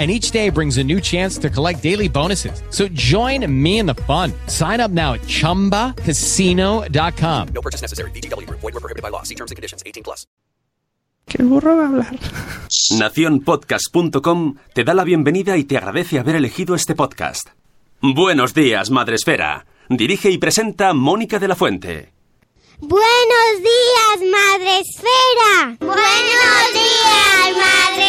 and each day brings a new chance to collect daily bonuses. So join me in the fun. Sign up now at ChumbaCasino.com. No purchase necessary. VGW Group. Void were prohibited by law. See terms and conditions. 18 plus. El burro va a hablar. Naciónpodcast.com te da la bienvenida y te agradece haber elegido este podcast. Buenos días, Madre Esfera. Dirige y presenta Mónica de la Fuente. Buenos días, Madre Esfera. Buenos días, Madre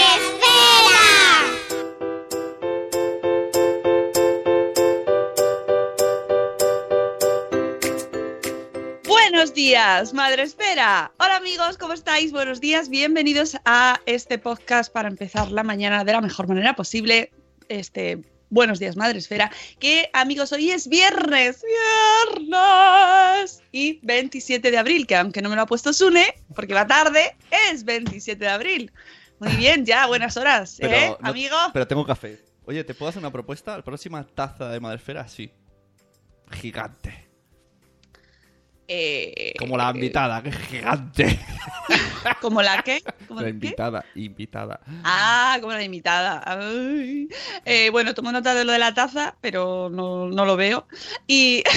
Buenos días, Madre Espera. Hola amigos, ¿cómo estáis? Buenos días, bienvenidos a este podcast para empezar la mañana de la mejor manera posible. Este, buenos días, Madre Esfera. Que amigos, hoy es viernes, viernes y 27 de abril, que aunque no me lo ha puesto Sune, porque va tarde, es 27 de abril. Muy bien, ya, buenas horas, Pero ¿eh, no- amigo? Pero tengo café. Oye, ¿te puedo hacer una propuesta? La próxima taza de Madresfera, sí. Gigante. Eh, Como la invitada, que es gigante. ¿Como la qué? ¿Como La qué? invitada, invitada. Ah, como la invitada. Ay. Eh, bueno, tomo nota de lo de la taza, pero no, no lo veo. Y...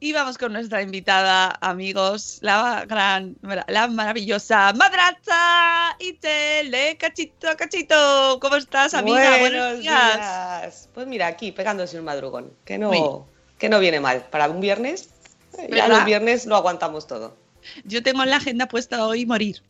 y vamos con nuestra invitada, amigos, la gran, la maravillosa madraza Itele Cachito, Cachito. ¿Cómo estás, amiga? Buenos días. días. Pues mira, aquí pegándose un madrugón, que no, Uy. Que no viene mal. Para un viernes, eh, ya los viernes lo aguantamos todo. Yo tengo en la agenda puesta hoy morir.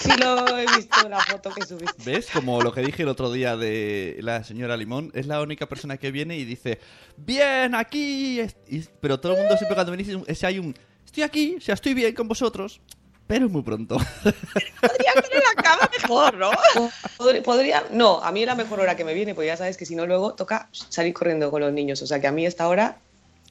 Sí lo he visto en la foto que subiste. ¿Ves? Como lo que dije el otro día de la señora Limón, es la única persona que viene y dice, bien, aquí. es-". Y- pero todo el mundo siempre cuando venís, es- es- hay un, estoy aquí, o sea, estoy bien con vosotros, pero muy pronto. Podría en la cama mejor, ¿no? Podría, podría- no, a mí la mejor hora que me viene, pues ya sabes que si no luego toca salir corriendo con los niños. O sea que a mí esta hora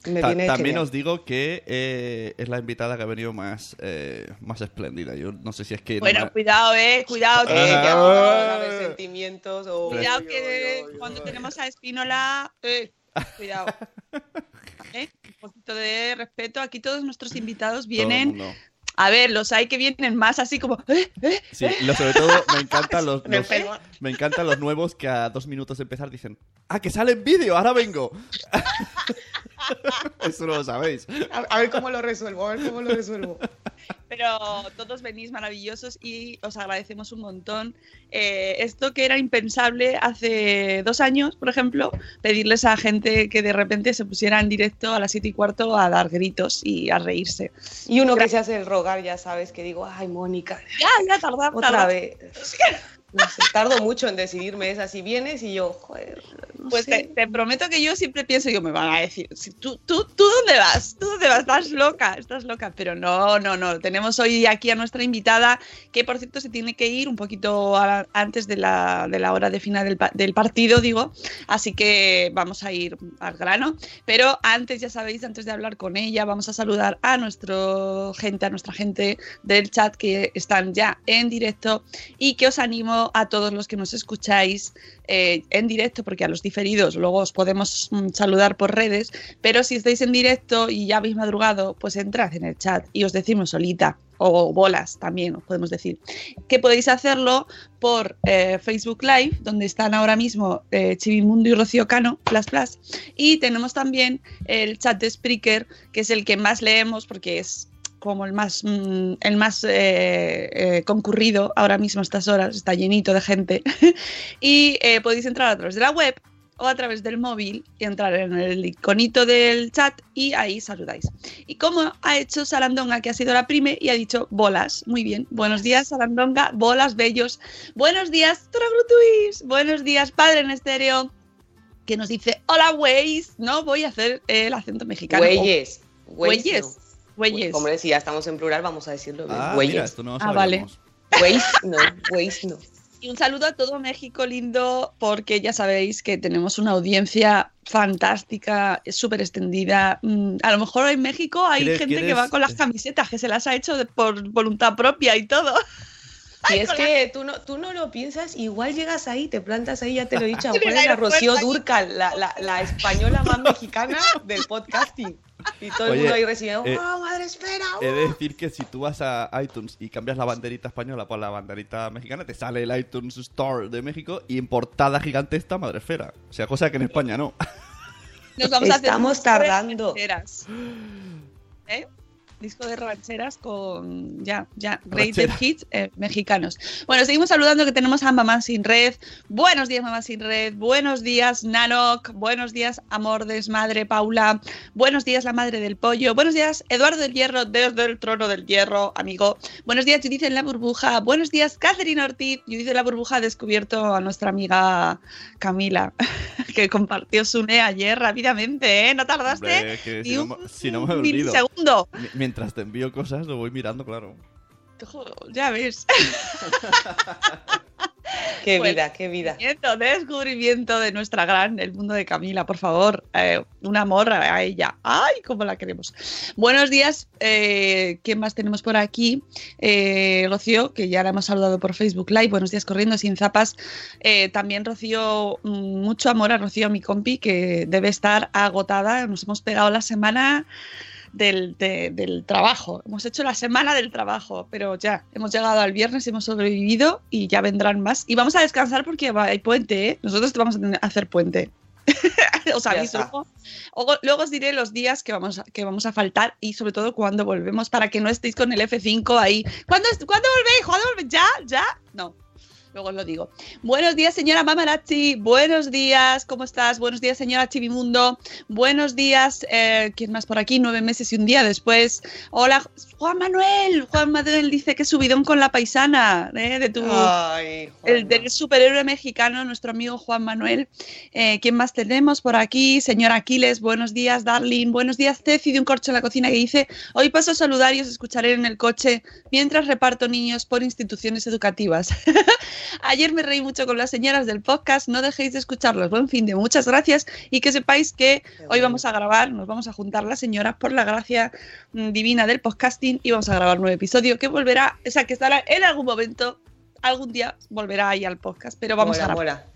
me Ta- viene también genial. os digo que eh, es la invitada que ha venido más, eh, más espléndida. Yo no sé si es que... no Bueno, me- cuidado, eh, cuidado. Que- que Ah. vamos a ver sentimientos o... Cuidado que cuando tenemos a Espínola, eh, cuidado. ¿Eh? Un poquito de respeto. Aquí todos nuestros invitados todo el vienen. A ver, los hay que vienen más así como. eh, eh, Sí, lo- sobre todo me encantan los, Me los- me encantan los nuevos que a dos minutos de empezar dicen ¡Ah, que sale en vídeo! ¡Ahora vengo! Eso no lo sabéis. A, a ver cómo lo resuelvo, a ver cómo lo resuelvo. Pero todos venís maravillosos y os agradecemos un montón. Eh, esto que era impensable hace dos años, por ejemplo, pedirles a gente que de repente se pusiera en directo a las siete y cuarto a dar gritos y a reírse. Y uno que se hace el rogar, ya sabes, que digo, ay, Mónica, Ya, ya tardamos. otra vez. No sé, tardo mucho en decidirme, es así, vienes y yo, joder, no Pues sé. te, te prometo que yo siempre pienso, yo me van a decir, si tú, tú, ¿tú dónde vas? ¿Tú dónde vas? Estás loca, estás loca. Pero no, no, no. Tenemos hoy aquí a nuestra invitada, que por cierto se tiene que ir un poquito antes de la, de la hora de final del, del partido, digo. Así que vamos a ir al grano. Pero antes, ya sabéis, antes de hablar con ella, vamos a saludar a nuestro gente, a nuestra gente del chat que están ya en directo y que os animo a todos los que nos escucháis eh, en directo, porque a los diferidos luego os podemos mm, saludar por redes, pero si estáis en directo y ya habéis madrugado, pues entrad en el chat y os decimos solita o bolas también os podemos decir que podéis hacerlo por eh, Facebook Live donde están ahora mismo eh, Chivimundo y Rocío Cano plus plus y tenemos también el chat de Spreaker que es el que más leemos porque es como el más, mm, el más eh, eh, concurrido ahora mismo a estas horas, está llenito de gente. y eh, podéis entrar a través de la web o a través del móvil y entrar en el iconito del chat y ahí saludáis. Y como ha hecho Sarandonga, que ha sido la prime y ha dicho bolas. Muy bien. Buenos días, Sarandonga, bolas bellos. Buenos días, Toragrutuis. Buenos días, Padre en Estéreo, que nos dice hola, güeyes. No voy a hacer el acento mexicano. Güeyes. Güeyes. Güeyes. Como decía, estamos en plural, vamos a decirlo bien. Ah, mira, Güeyes. esto no Ah, vale. Güeyes no, güeyes no. Y un saludo a todo México lindo, porque ya sabéis que tenemos una audiencia fantástica, súper extendida. Mm, A lo mejor en México hay ¿Quieres- gente que quieres- va con las camisetas, que se las ha hecho por voluntad propia y todo. Si es que tú no, tú no lo piensas, igual llegas ahí, te plantas ahí, ya te lo he dicho, es la Rocío. Durcal, la, la, la española más mexicana del podcasting. Y todo el mundo ahí recibiendo, eh, ¡oh, madre espera! He de decir que si tú vas a iTunes y cambias la banderita española por la banderita mexicana, te sale el iTunes Store de México y en portada gigante está Madresfera. O sea, cosa que en España no. Nos vamos a hacer tardando. ¿Eh? Disco de rancheras con ya, ya. Greatest Hits eh, mexicanos. Bueno, seguimos saludando que tenemos a Mamá Sin Red. Buenos días, Mamá Sin Red. Buenos días, Nanok. Buenos días, Amor Desmadre, Paula. Buenos días, la Madre del Pollo. Buenos días, Eduardo del Hierro, desde el trono del Hierro, amigo. Buenos días, Judith en la burbuja. Buenos días, Catherine Ortiz. Judith en la burbuja ha descubierto a nuestra amiga Camila, que compartió su NE ayer rápidamente, ¿eh? No tardaste Hombre, que ni si no, un me- si no me milisegundo. Mi- Mientras te envío cosas, lo voy mirando, claro. Ya ves. ¡Qué Pues, vida, qué vida! Descubrimiento, descubrimiento de nuestra gran, el mundo de Camila, por favor. eh, un amor a a ella. ¡Ay, cómo la queremos! Buenos días. Eh, ¿Quién más tenemos por aquí? Eh, Rocío, que ya la hemos saludado por Facebook Live. Buenos días, corriendo sin zapas. Eh, también Rocío, mm, mucho amor a Rocío, mi compi, que debe estar agotada. Nos hemos pegado la semana del, de- del trabajo. Hemos hecho la semana del trabajo, pero ya, hemos llegado al viernes, hemos sobrevivido y ya vendrán más. Y vamos a descansar porque va- hay puente, ¿eh? Nosotros te vamos a hacer puente. os aviso. Luego, luego- os diré los días que vamos, a, que vamos a faltar y sobre todo cuándo volvemos para que no estéis con el F5 ahí. ¿Cuándo, ¿cuándo volvéis? ¿Cuándo volvéis? ¿Ya? ¿Ya? No. Luego os lo digo. Buenos días, señora Mamarazzi. Buenos días, ¿cómo estás? Buenos días, señora Chivimundo. Buenos días, eh, ¿quién más por aquí? Nueve meses y un día después. Hola, Juan Manuel. Juan Manuel dice que subidón con la paisana ¿eh? de tu, Ay, el del superhéroe mexicano, nuestro amigo Juan Manuel. Eh, ¿Quién más tenemos por aquí? Señor Aquiles, buenos días, Darling. Buenos días, Ceci de un corcho en la cocina que dice: Hoy paso a saludar y os escucharé en el coche mientras reparto niños por instituciones educativas. Ayer me reí mucho con las señoras del podcast. No dejéis de escucharlos. Buen fin de muchas gracias y que sepáis que hoy vamos a grabar, nos vamos a juntar las señoras por la gracia mm, divina del podcasting y vamos a grabar un nuevo episodio que volverá, o sea, que estará en algún momento algún día volverá ahí al podcast, pero vamos Mola, a grabar.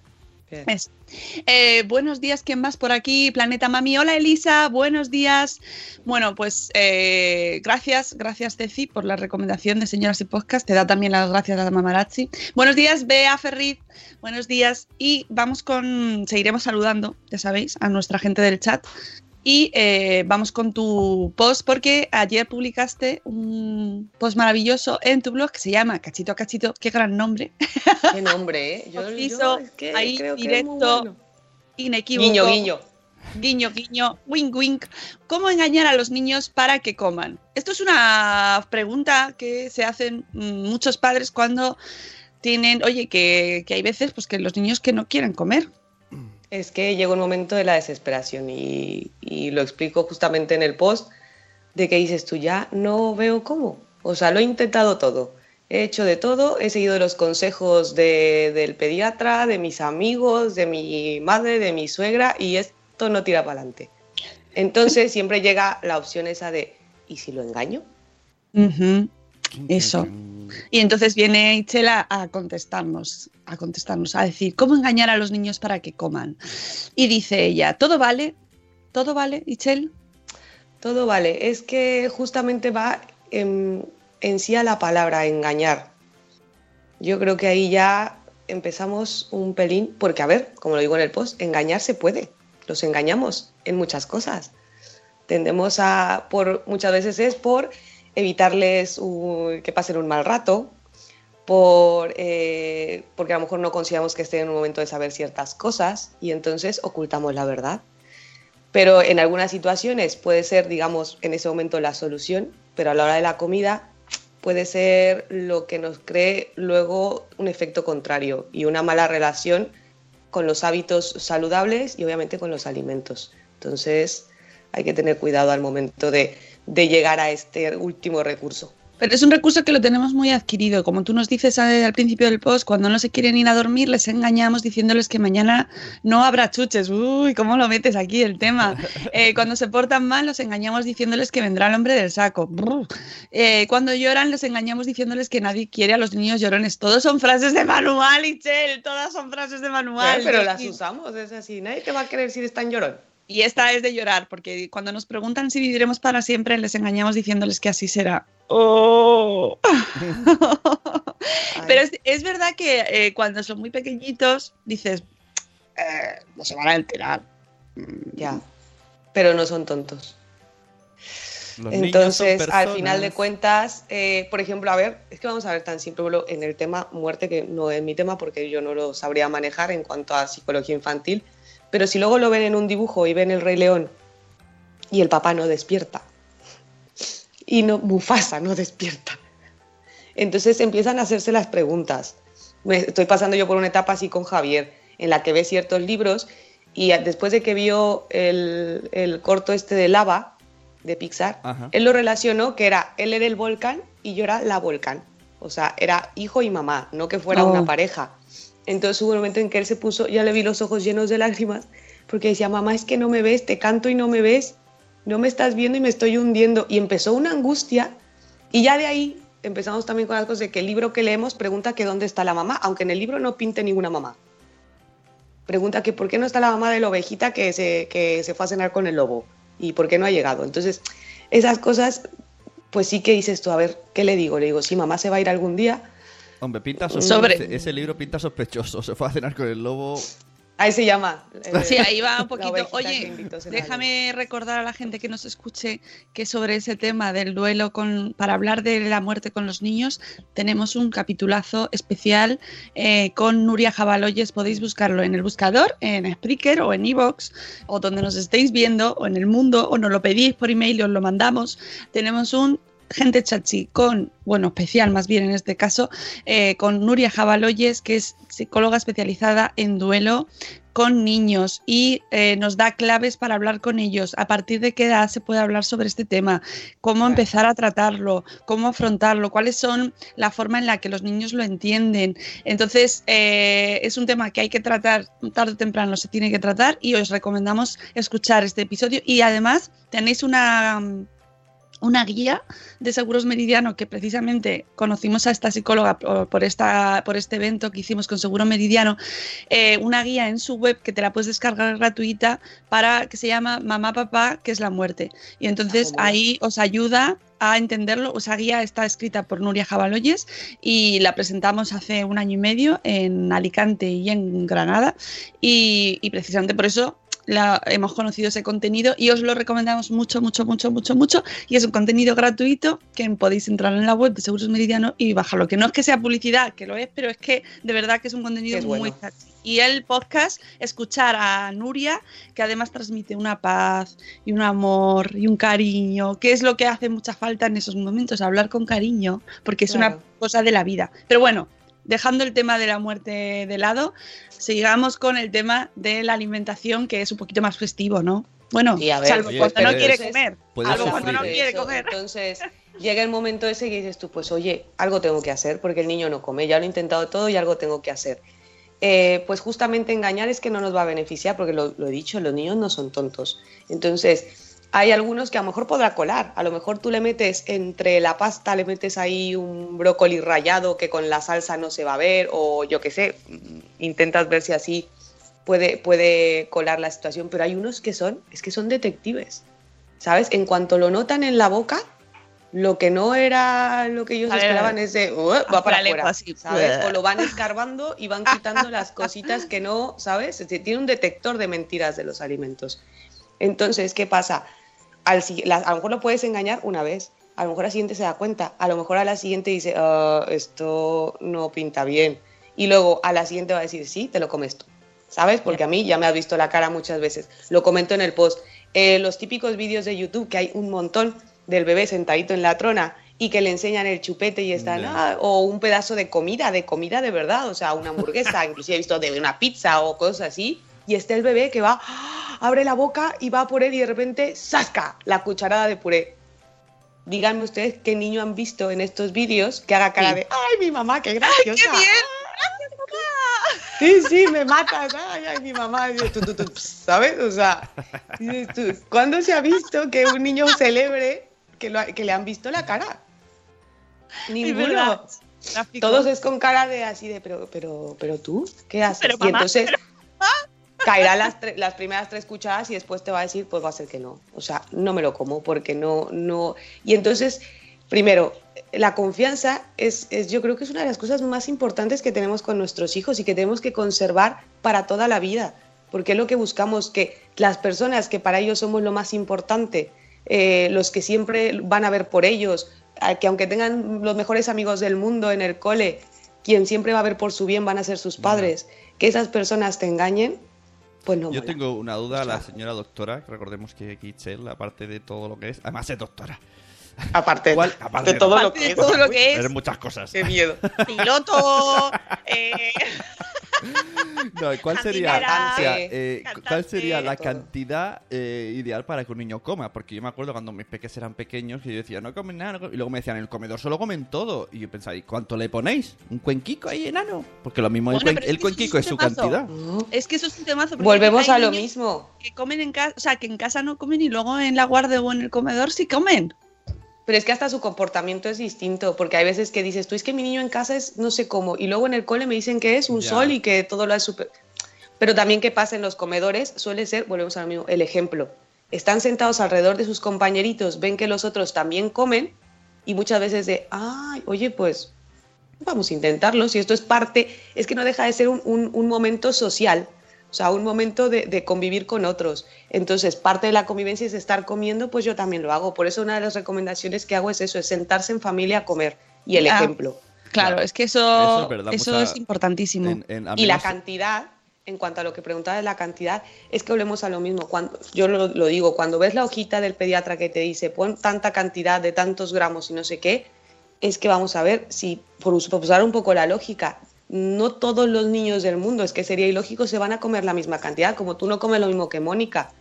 Eh, buenos días, ¿quién más por aquí? Planeta Mami. Hola Elisa, buenos días. Bueno, pues eh, gracias, gracias Ceci por la recomendación de Señoras y Podcast. Te da también las gracias a la Mamarazzi. Buenos días, Bea Ferriz. Buenos días. Y vamos con, seguiremos saludando, ya sabéis, a nuestra gente del chat. Y eh, vamos con tu post porque ayer publicaste un post maravilloso en tu blog que se llama Cachito a Cachito. Qué gran nombre. Qué nombre, ¿eh? Yo, yo es que ahí, creo que es muy directo. bueno. Inequívoco. Guiño, guiño. Guiño, guiño, wink, wink. ¿Cómo engañar a los niños para que coman? Esto es una pregunta que se hacen muchos padres cuando tienen, oye, que, que hay veces pues que los niños que no quieren comer. Es que llega un momento de la desesperación y, lo explico justamente en el post de que dices tú ya no veo cómo. O sea, lo he intentado todo. He hecho de todo, he seguido los consejos de- del pediatra, de mis amigos, de mi madre, de mi suegra y esto no tira para adelante. Entonces siempre llega la opción esa de ¿y si lo engaño? Eso. Y entonces viene Ichela a contestarnos, a contestarnos, a decir, ¿cómo engañar a los niños para que coman? Y dice ella, ¿todo vale? ¿Todo vale, Ichel? Todo vale, es que justamente va en, en sí a la palabra engañar. Yo creo que ahí ya empezamos un pelín, porque a ver, como lo digo en el post, engañar se puede, los engañamos en muchas cosas. Tendemos a, por muchas veces es por evitarles que pasen un mal rato, por, eh, porque a lo mejor no consideramos que esté en un momento de saber ciertas cosas y entonces ocultamos la verdad. Pero en algunas situaciones puede ser, digamos, en ese momento la solución, pero a la hora de la comida puede ser lo que nos cree luego un efecto contrario y una mala relación con los hábitos saludables y obviamente con los alimentos. Entonces hay que tener cuidado al momento de, de llegar a este último recurso. Pero es un recurso que lo tenemos muy adquirido. Como tú nos dices al principio del post, cuando no se quieren ir a dormir, les engañamos diciéndoles que mañana no habrá chuches. Uy, ¿cómo lo metes aquí el tema? Eh, cuando se portan mal, los engañamos diciéndoles que vendrá el hombre del saco. Eh, cuando lloran, les engañamos diciéndoles que nadie quiere a los niños llorones. Todos son frases de manual, Ichel. Todas son frases de manual. pero las usamos, es así. Nadie te va a querer si eres tan llorón. Y esta es de llorar, porque cuando nos preguntan si viviremos para siempre, les engañamos diciéndoles que así será. Oh. Pero es, verdad que eh, cuando son muy pequeñitos, dices, eh, no se van a enterar. Ya, pero no son tontos. Entonces, al final de cuentas, eh, por ejemplo, a ver, es que vamos a ver tan simple en el tema muerte, que no es mi tema porque yo no lo sabría manejar en cuanto a psicología infantil, pero si luego lo ven en un dibujo y ven el Rey León y el papá no despierta, y no, Mufasa no despierta, entonces empiezan a hacerse las preguntas. Me estoy pasando yo por una etapa así con Javier, en la que ve ciertos libros y después de que vio el, corto este de lava de Pixar, él lo relacionó que era, él era el volcán y yo era la volcán. O sea, era hijo y mamá, no que fuera una oh. pareja. Entonces hubo un momento en que él se puso, ya le vi los ojos llenos de lágrimas, porque decía, mamá, es que no me ves, te canto y no me ves, no me estás viendo y me estoy hundiendo. Y empezó una angustia y ya de ahí empezamos también con las cosas de que el libro que leemos pregunta que dónde está la mamá, aunque en el libro no pinte ninguna mamá. Pregunta que por qué no está la mamá de la ovejita que se, que se fue a cenar con el lobo y por qué no ha llegado. Entonces, esas cosas, pues sí que dices tú, a ver, ¿qué le digo? Le digo, sí, mamá se va a ir algún día, Hombre, pinta sospechoso. Ese, libro pinta sospechoso. Se fue a cenar con el lobo. Ahí se llama. Sí, ahí va un poquito. Oye, déjame recordar a la gente que nos escuche que sobre ese tema del duelo con, para hablar de la muerte con los niños, tenemos un capitulazo especial eh, con Nuria Jabaloyes. Podéis buscarlo en el buscador, en Spreaker o en Evox, o donde nos estéis viendo, o en el mundo, o nos lo pedís por email y os lo mandamos. Tenemos un gente chachi con, bueno, especial más bien en este caso, eh, con Nuria Jabaloyes, que es psicóloga especializada en duelo con niños y eh, nos da claves para hablar con ellos, a partir de qué edad se puede hablar sobre este tema, cómo empezar a tratarlo, cómo afrontarlo, cuáles son la forma en la que los niños lo entienden. Entonces, eh, es un tema que hay que tratar, tarde o temprano se tiene que tratar y os recomendamos escuchar este episodio. Y además tenéis una una guía de Seguros Meridiano que precisamente conocimos a esta psicóloga por, esta, por este evento que hicimos con Seguro Meridiano, eh, una guía en su web que te la puedes descargar gratuita para que se llama Mamá Papá, que es la muerte. Y entonces ah, ahí os ayuda a entenderlo. Esa guía está escrita por Nuria Jabaloyes y la presentamos hace un año y medio en Alicante y en Granada. y precisamente por eso la, hemos conocido ese contenido y os lo recomendamos mucho, mucho, mucho, mucho, mucho. Y es un contenido gratuito que podéis entrar en la web de Seguros Meridiano y bajarlo. Que no es que sea publicidad, que lo es, pero es que de verdad que es un contenido muy Y el podcast, escuchar a Nuria, que además transmite una paz y un amor y un cariño, que es lo que hace mucha falta en esos momentos, hablar con cariño, porque es una cosa de la vida. Pero bueno, dejando el tema de la muerte de lado, sigamos con el tema de la alimentación, que es un poquito más festivo, ¿no? Bueno, salvo cuando no quiere comer. Algo cuando no quiere comer. Entonces, llega el momento ese que dices tú, pues oye, algo tengo que hacer porque el niño no come, ya lo he intentado todo y algo tengo que hacer. Eh, pues justamente engañar es que no nos va a beneficiar, porque lo, lo he dicho, los niños no son tontos. Entonces, hay algunos que a lo mejor podrá colar. A lo mejor tú le metes entre la pasta, le metes ahí un brócoli rallado que con la salsa no se va a ver, o yo qué sé, intentas ver si así puede, puede colar la situación. Pero hay unos que son, es que son detectives. ¿Sabes? En cuanto lo notan en la boca, lo que no era lo que ellos esperaban es de va para afuera, ¿sabes? O lo van escarbando y van quitando las cositas que no, ¿sabes? Tiene un detector de mentiras de los alimentos. Entonces, ¿qué pasa? a lo mejor lo puedes engañar una vez, a lo mejor a la siguiente se da cuenta, a lo mejor a la siguiente dice, "Ah, esto no pinta bien. Y luego a la siguiente va a decir, sí, te lo comes tú. ¿Sabes? Porque a mí ya me has visto la cara muchas veces. Lo comento en el post. Eh, los típicos vídeos de YouTube, que hay un montón del bebé sentadito en la trona y que le enseñan el chupete y están. "Ah", o un pedazo de comida, de comida de verdad, o sea, una hamburguesa, inclusive he visto de una pizza o cosas así, y está el bebé que va, abre la boca y va por él y de repente, ¡zasca! La cucharada de puré. Díganme ustedes qué niño han visto en estos vídeos que haga cara Sí. de, ¡ay, mi mamá, qué graciosa! ¡Qué bien! Sí, sí, me matas. Ay, ay, mi mamá. Y tú, tú, tú, pss, ¿Sabes? O sea, ¿cuándo se ha visto que un niño celebre que, lo que le han visto la cara? Ninguno. Todos es con cara de así de, pero, pero, pero tú, ¿qué haces? Pero, y entonces caerá las, las primeras tres cucharadas y después te va a decir, pues va a ser que no. O sea, no me lo como porque no, no. Y entonces, primero, la confianza es, es, yo creo que es una de las cosas más importantes que tenemos con nuestros hijos y que tenemos que conservar para toda la vida. Porque es lo que buscamos, que las personas que para ellos somos lo más importante, eh, los que siempre van a ver por ellos, que aunque tengan los mejores amigos del mundo en el cole, quien siempre va a ver por su bien van a ser sus padres, que esas personas te engañen, pues no Yo mola. tengo una duda, la señora doctora, que recordemos que Kitchell, aparte de todo lo que es, además es doctora. Aparte, ¿Cuál? Aparte de de- todo lo que de es. todo lo que es muchas cosas. Qué miedo. piloto, eh, No, ¿y ¿Cuál sería, Cantinera, o sea, eh, ¿cuál sería la cantidad eh, ideal para que un niño coma? Porque yo me acuerdo cuando mis peques eran pequeños que yo decía, no comen nada, no comen-". y luego me decían, en el comedor solo comen todo. Y yo pensaba, ¿y cuánto le ponéis? ¿Un cuenquico ahí enano? Porque lo mismo el, Bueno, cuen- el cuenquico es su cantidad. Es que eso es un temazo. porque Volvemos hay a lo mismo. Que comen en casa, o sea, que en casa no comen y luego en la guardia o en el comedor sí comen. Pero es que hasta su comportamiento es distinto, porque hay veces que dices, tú es que mi niño en casa es no sé cómo, y luego en el cole me dicen que es un Ya. sol y que todo lo es súper... Pero también que pasa en los comedores suele ser, volvemos a lo mismo, el ejemplo. Están sentados alrededor de sus compañeritos, ven que los otros también comen, y muchas veces de, ay, oye, pues vamos a intentarlo, si esto es parte, es que no deja de ser un, un- un momento social, sea, un momento de, de convivir con otros. Entonces, parte de la convivencia es estar comiendo, pues yo también lo hago. Por eso una de las recomendaciones que hago es eso, es sentarse en familia a comer y el Ah, ejemplo. Claro, Claro. es que eso, Eso es eso, importantísimo. En- en Y la cantidad, en cuanto a lo que preguntaba de la cantidad, es que volvemos a lo mismo. Cuando, yo lo, lo digo, cuando ves la hojita del pediatra que te dice pon tanta cantidad de tantos gramos y no sé qué, es que vamos a ver si, por usar un poco la lógica, no todos los niños del mundo, es que sería ilógico, se van a comer la misma cantidad. Como tú no comes lo mismo que Mónica,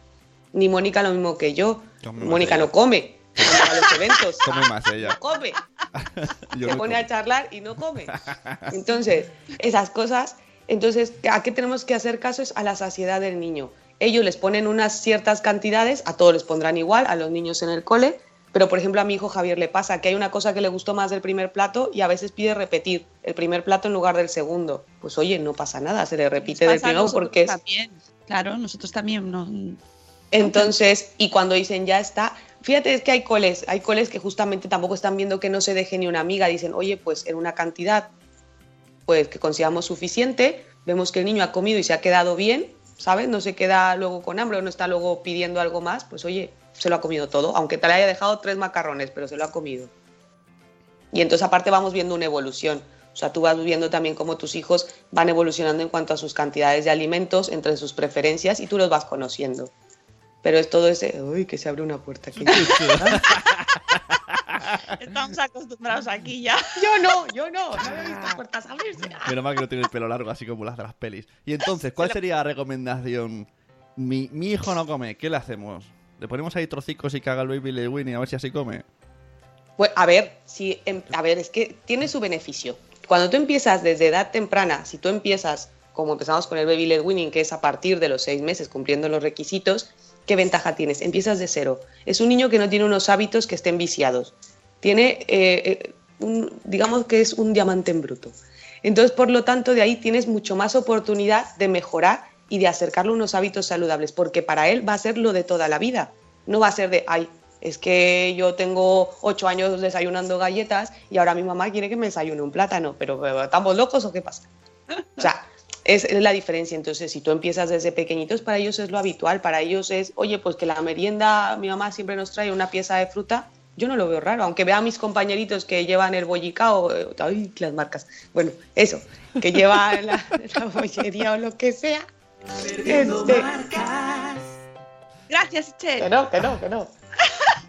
ni Mónica lo mismo que yo. Mónica no come. a los eventos. Come más ella. No come Yo se no pone como. a charlar y no come. Entonces, esas cosas, entonces, ¿a qué tenemos que hacer caso? Es a la saciedad del niño. Ellos les ponen unas ciertas cantidades, a todos les pondrán igual, a los niños en el cole, pero por ejemplo a mi hijo Javier le pasa que hay una cosa que le gustó más del primer plato y a veces pide repetir el primer plato en lugar del segundo. Pues oye, no pasa nada, se le repite del primero porque es... también. Claro, nosotros también. No, Entonces, y cuando dicen ya está, fíjate, es que hay coles, hay coles que justamente tampoco están viendo que no se deje ni una amiga, dicen, oye, pues en una cantidad pues que consideramos suficiente, vemos que el niño ha comido y se ha quedado bien, ¿sabes? No se queda luego con hambre o no está luego pidiendo algo más, pues oye, se lo ha comido todo, aunque te le haya dejado tres macarrones, pero se lo ha comido. Y entonces aparte vamos viendo una evolución. O sea, tú vas viendo también cómo tus hijos van evolucionando en cuanto a sus cantidades de alimentos, entre sus preferencias, y tú los vas conociendo. Pero es todo ese, uy, que se abre una puerta aquí. Estamos acostumbrados aquí ya. yo no, yo no, no he visto puertas abrirse. Menos mal que no tiene el pelo largo, así como las de las pelis. Y entonces, ¿cuál sería la recomendación? Mi, mi hijo no come, ¿qué le hacemos? ¿Le ponemos ahí trocicos y haga el baby le Winnie a ver si así come? Pues, a ver, si, em- a ver, es que tiene su beneficio. Cuando tú empiezas desde edad temprana, si tú empiezas, como empezamos con el baby led weaning, que es a partir de los seis meses cumpliendo los requisitos, ¿qué ventaja tienes? Empiezas de cero. Es un niño que no tiene unos hábitos que estén viciados. Tiene, eh, eh, un- digamos que es un diamante en bruto. Entonces, por lo tanto, de ahí tienes mucho más oportunidad de mejorar y de acercarle unos hábitos saludables, porque para él va a ser lo de toda la vida. No va a ser de, ay, es que yo tengo ocho años desayunando galletas y ahora mi mamá quiere que me desayune un plátano, pero ¿estamos locos o qué pasa? O sea, es, es la diferencia. Entonces, si tú empiezas desde pequeñitos, para ellos es lo habitual, para ellos es, oye, pues que la merienda, mi mamá siempre nos trae una pieza de fruta, Yo no lo veo raro, aunque vea a mis compañeritos que llevan el bollicao, eh, ay, las marcas, bueno, eso, que llevan la, la bollería o lo que sea. Este, Gracias, Che. que no, que no, que no.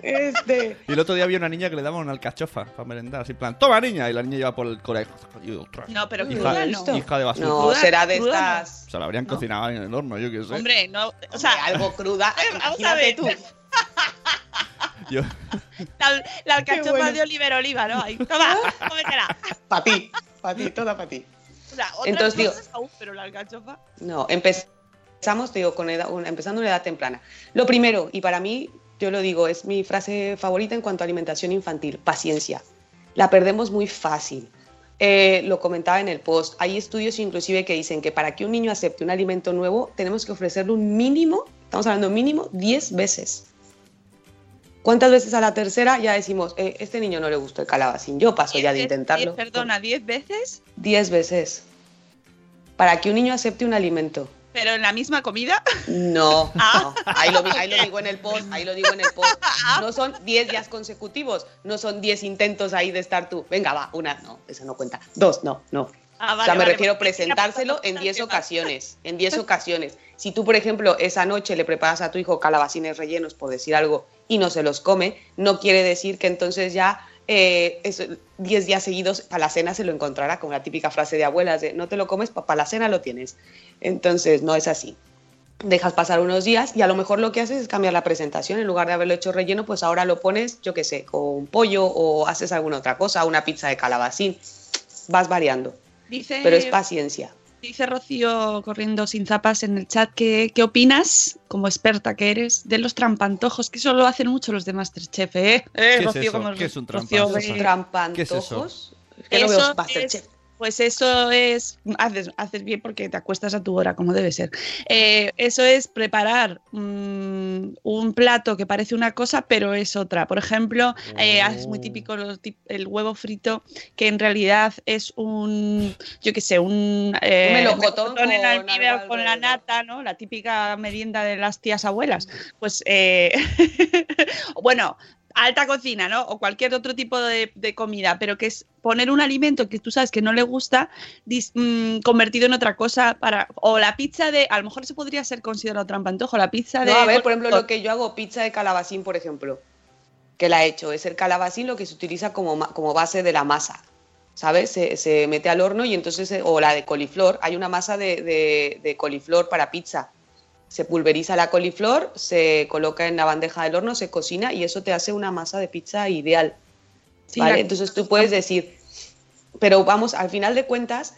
Este, Y el otro día había una niña que le daban una alcachofa para merendar. Así en plan, toma niña. Y la niña iba por el colegio. Y yo, "Ostras, No, pero Hija- cruda no. hija de basura. no, será de cruda no. estas. O sea, la habrían cocinado en el horno, yo qué sé. Hombre, no. O sea, algo cruda. Vamos a ver. tú. Yo, la, la alcachofa bueno. de Oliver Oliva, ¿no? Ahí, toma, cómetela. Para ti, para ti, toda para ti. O sea, otras Entonces, digo- aún, pero la alcachofa. No, empezamos, te digo, con edad, una- empezando en edad temprana. Lo primero, y para mí, yo lo digo, es mi frase favorita en cuanto a alimentación infantil, paciencia. La perdemos muy fácil. Eh, lo comentaba en el post, hay estudios inclusive que dicen que para que un niño acepte un alimento nuevo, tenemos que ofrecerle un mínimo, estamos hablando mínimo, 10 veces. ¿Cuántas veces a la tercera ya decimos, eh, este niño no le gusta el calabacín? Yo paso ya de Diez- intentarlo. diez- perdona, ¿diez veces? 10 veces. Para que un niño acepte un alimento. ¿Pero en la misma comida? No, Ah. no. Ahí, lo, ahí lo digo en el post, ahí lo digo en el post. No son 10 días consecutivos, no son 10 intentos ahí de estar tú. Venga, va, una, no, eso no cuenta. Dos, no, no. Ah, o vale, sea, me vale, refiero a presentárselo en pasamos 10 al tema. ocasiones, en 10 ocasiones. Si tú, por ejemplo, esa noche le preparas a tu hijo calabacines rellenos, por decir algo, y no se los come, no quiere decir que entonces ya eh, eso, 10 días seguidos para la cena se lo encontrará, como la típica frase de abuelas de no te lo comes, para la cena lo tienes. Entonces, no es así dejas pasar unos días y a lo mejor lo que haces es cambiar la presentación. En lugar de haberlo hecho relleno, pues ahora lo pones, yo qué sé, con pollo o haces alguna otra cosa, una pizza de calabacín. Vas variando, Dice, pero es paciencia. Dice Rocío corriendo sin zapas en el chat que qué opinas, como experta que eres, de los trampantojos, que eso lo hacen mucho los de Masterchef, ¿eh? Eh, ¿Qué es Rocío, eso? como ¿Qué es un trampantojo? Trampantojos. Es que no Eso veo Masterchef. es- Pues eso es, haces, haces bien porque te acuestas a tu hora, como debe ser. Eh, eso es preparar mm, un plato que parece una cosa, pero es otra. Por ejemplo, eh, es muy típico los tip- el huevo frito, que en realidad es un, yo qué sé, un, eh, Un melocotón en con almíbar algo con la nata, ¿no? La típica merienda de las tías abuelas. Pues, eh, bueno, alta cocina, ¿no? O cualquier otro tipo de, de comida, pero que es poner un alimento que tú sabes que no le gusta, dis- mm, convertido en otra cosa para. O la pizza de. A lo mejor eso podría ser considerado trampantojo, la pizza de. No, a ver, por ejemplo, lo que yo hago, pizza de calabacín, por ejemplo, que la he hecho, es el calabacín lo que se utiliza como, como base de la masa, ¿sabes? Se, se mete al horno y entonces, eh, o la de coliflor, hay una masa de, de- de coliflor para pizza. Se pulveriza la coliflor, se coloca en la bandeja del horno, se cocina y eso te hace una masa de pizza ideal. Sí, ¿vale? Entonces tú puedes decir, pero vamos, al final de cuentas,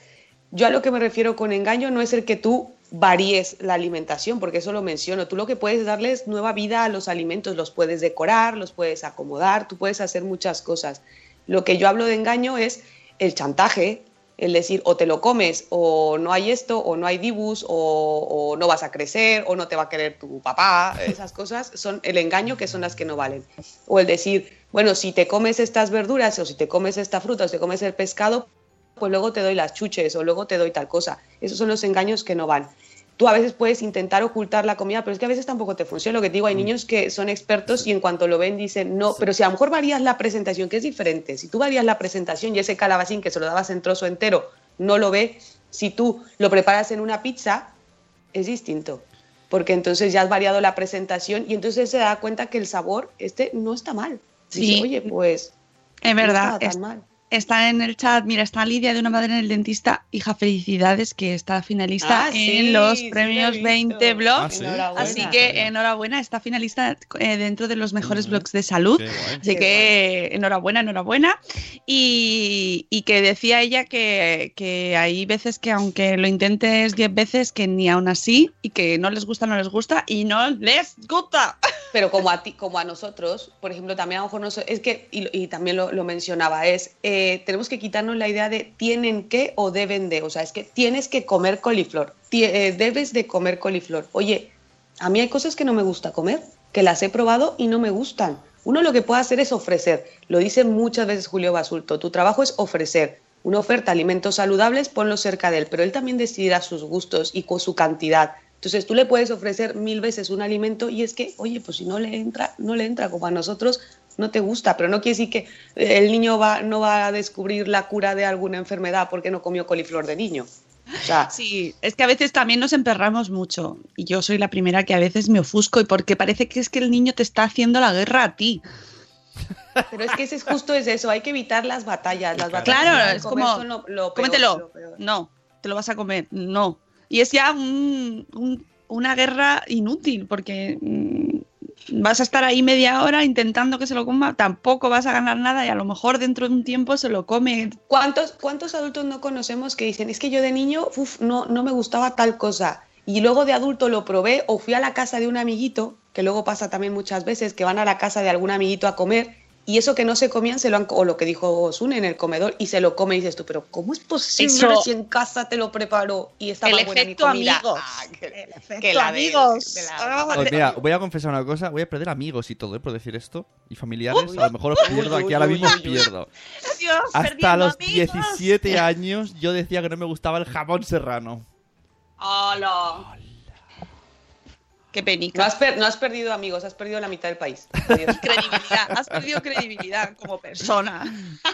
yo a lo que me refiero con engaño no es el que tú varíes la alimentación, porque eso lo menciono. Tú lo que puedes darle es nueva vida a los alimentos, los puedes decorar, los puedes acomodar, tú puedes hacer muchas cosas. Lo que yo hablo de engaño es el chantaje, el decir o te lo comes o no hay esto o no hay dibus o, o no vas a crecer o no te va a querer tu papá, esas cosas son el engaño que son las que no valen. O el decir, bueno, si te comes estas verduras o si te comes esta fruta o si te comes el pescado, pues luego te doy las chuches o luego te doy tal cosa. Esos son los engaños que no van. Tú a veces puedes intentar ocultar la comida, pero es que a veces tampoco te funciona. Lo que te digo, hay niños que son expertos y en cuanto lo ven dicen, no, pero si a lo mejor varías la presentación, que es diferente, si tú varías la presentación y ese calabacín que se lo dabas en trozo entero no lo ve, si tú lo preparas en una pizza, es distinto. Porque entonces ya has variado la presentación y entonces se da cuenta que el sabor este no está mal. Dice, Sí. oye, pues Es no verdad. estaba tan es- mal. Está en el chat, mira, está Lidia de una madre en el dentista, hija, felicidades, que está finalista Ah, en los sí lo premios visto. 20 Blog. Ah, sí. Enhorabuena. Así que enhorabuena, está finalista eh, dentro de los mejores Mm. blogs de salud. Así Qué que enhorabuena, enhorabuena. Y, y que decía ella que, que hay veces que aunque lo intentes 10 veces, que ni aún así, y que no les gusta, no les gusta, y no les gusta. Pero como a ti, como a nosotros, por ejemplo, también a lo mejor nos, es que, y, y también lo, lo mencionaba, es eh, tenemos que quitarnos la idea de tienen que o deben de. O sea, es que tienes que comer coliflor, eh, debes de comer coliflor. Oye, a mí hay cosas que no me gusta comer, que las he probado y no me gustan. Uno lo que puede hacer es ofrecer. Lo dice muchas veces Julio Basulto. Tu trabajo es ofrecer. Una oferta, alimentos saludables, ponlo cerca de él, pero él también decidirá sus gustos y con su cantidad. Entonces tú le puedes ofrecer mil veces un alimento y es que, oye, pues si no le entra, no le entra como a nosotros, no te gusta, pero no quiere decir que el niño va, no va a descubrir la cura de alguna enfermedad porque no comió coliflor de niño. O sea, Sí, es que a veces también nos emperramos mucho. Y yo soy la primera que a veces me ofusco y porque parece que es que el niño te está haciendo la guerra a ti. pero es que ese es justo es eso, hay que evitar las batallas. Las batallas Claro, es como, lo- lo peor. No, te lo vas a comer. No. Y es ya un- un- una guerra inútil porque mm, vas a estar ahí media hora intentando que se lo coma, tampoco vas a ganar nada y a lo mejor dentro de un tiempo se lo come. ¿Cuántos, ¿Cuántos adultos no conocemos que dicen, es que yo de niño uf, no, no me gustaba tal cosa? Y luego de adulto lo probé o fui a la casa de un amiguito, que luego pasa también muchas veces, que van a la casa de algún amiguito a comer y eso que no se comían se lo han, o lo que dijo Sune en el comedor y se lo come y dices tú, pero ¿cómo es posible Eso- si en casa te lo preparó y estaba El buena mi efecto comida? amigos. Ah, que- El efecto que la amigos. de la- Pues mira, voy a confesar una cosa, voy a perder amigos y todo, ¿eh? por decir esto. Y familiares, a lo mejor os pierdo, aquí ahora mismo os pierdo. Dios, Hasta los amigos. 17 años yo decía que no me gustaba el jamón serrano. Hola. Qué No penica. has, per- no has perdido amigos, has perdido la mitad del país. Adiós. credibilidad, has perdido credibilidad como persona.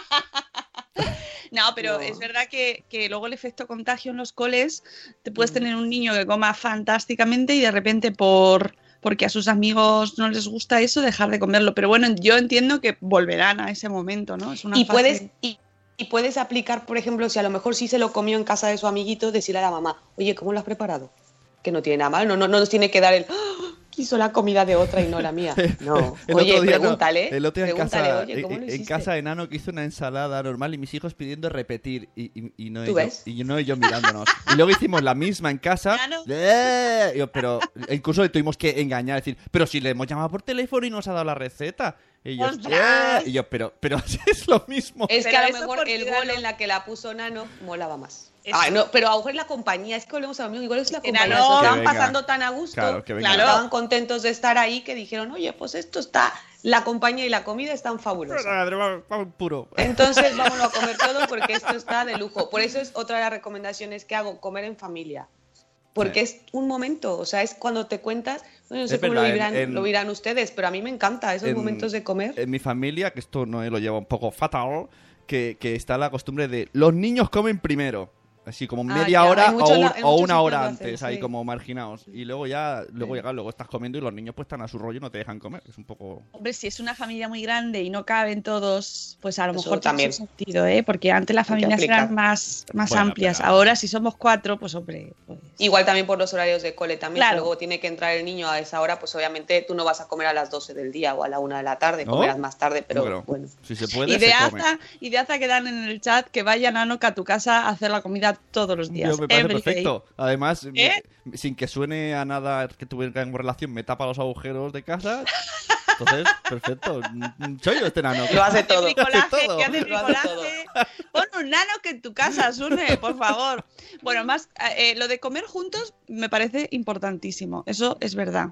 No, pero No. es verdad que, que luego el efecto contagio en los coles, te puedes tener un niño que coma fantásticamente y de repente por porque a sus amigos no les gusta eso, dejar de comerlo. Pero bueno, yo entiendo que volverán a ese momento, ¿no? Es una y fase- puedes y, y puedes aplicar, por ejemplo, si a lo mejor sí se lo comió en casa de su amiguito, decirle a la mamá, oye, ¿cómo lo has preparado? Que no tiene nada mal, no, no, no nos tiene que dar el "Ah, quiso la comida de otra y no la mía. No, El oye, otro día no, pregúntale. el otro día en casa, oye, ¿cómo en, lo en hiciste? casa de Nano que hizo una ensalada normal y mis hijos pidiendo repetir y, y- y no, y ¿Tú yo, ves? y no y yo mirándonos. Y luego hicimos la misma en casa. Nano. ¡Eh! Y yo, pero incluso le tuvimos que engañar, decir, pero si le hemos llamado por teléfono y nos ha dado la receta. Y yo, ¡Ostras! "Eh". y yo pero, pero es lo mismo. Es que Pero a lo mejor el gol en la que la puso Nano molaba más. Ah, no, pero a lo mejor es la compañía, es que volvemos a lo mismo, igual es la compañía, Que estaban venga. pasando tan a gusto, Claro, que venga. Claro. estaban contentos de estar ahí que dijeron, oye, pues esto está, la compañía y la comida están fabulosas. Puro. Entonces vámonos a comer todo porque esto está de lujo. Por eso es otra de las recomendaciones que hago, comer en familia. Porque es un momento, o sea, es cuando te cuentas, bueno, no sé Es cómo lo vivirán, en- lo vivirán ustedes, pero a mí me encanta esos en- momentos de comer. En mi familia, que esto no lo lleva un poco fatal, que, que está la costumbre de los niños comen primero. Así como Ah, media ya, hora o, un- o una hora antes, ahí sí. como marginados. Y luego ya, luego llega, luego estás comiendo y los niños pues están a su rollo y no te dejan comer. Es un poco... Hombre, si es una familia muy grande y no caben todos, pues a lo Eso mejor también. tiene sentido, ¿eh? Porque antes las familias eran más, más Bueno, amplias. pero- Ahora, si somos cuatro, pues hombre, pues... Igual también por los horarios de cole también, Claro. si luego tiene que entrar el niño a esa hora, pues obviamente tú no vas a comer a las 12 del día o a la 1 de la tarde, ¿No? comerás más tarde, pero Bueno, bueno. Si se puede, Y de, se come. Aza, y de Aza que dan en el chat que vayan a Noca a tu casa a hacer la comida todos los días. Yo me parece perfecto. Además, me- ¿Eh? sin que suene a nada que tuvieran relación, me tapa los agujeros de casa. Entonces, perfecto. Soy yo este nano. Lo hace Hace todo. bricolaje, todo. que hace Lo hace bricolaje. Pon un nano que en tu casa, Sune, por favor. Bueno, más eh, lo de comer juntos me parece importantísimo. Eso es verdad.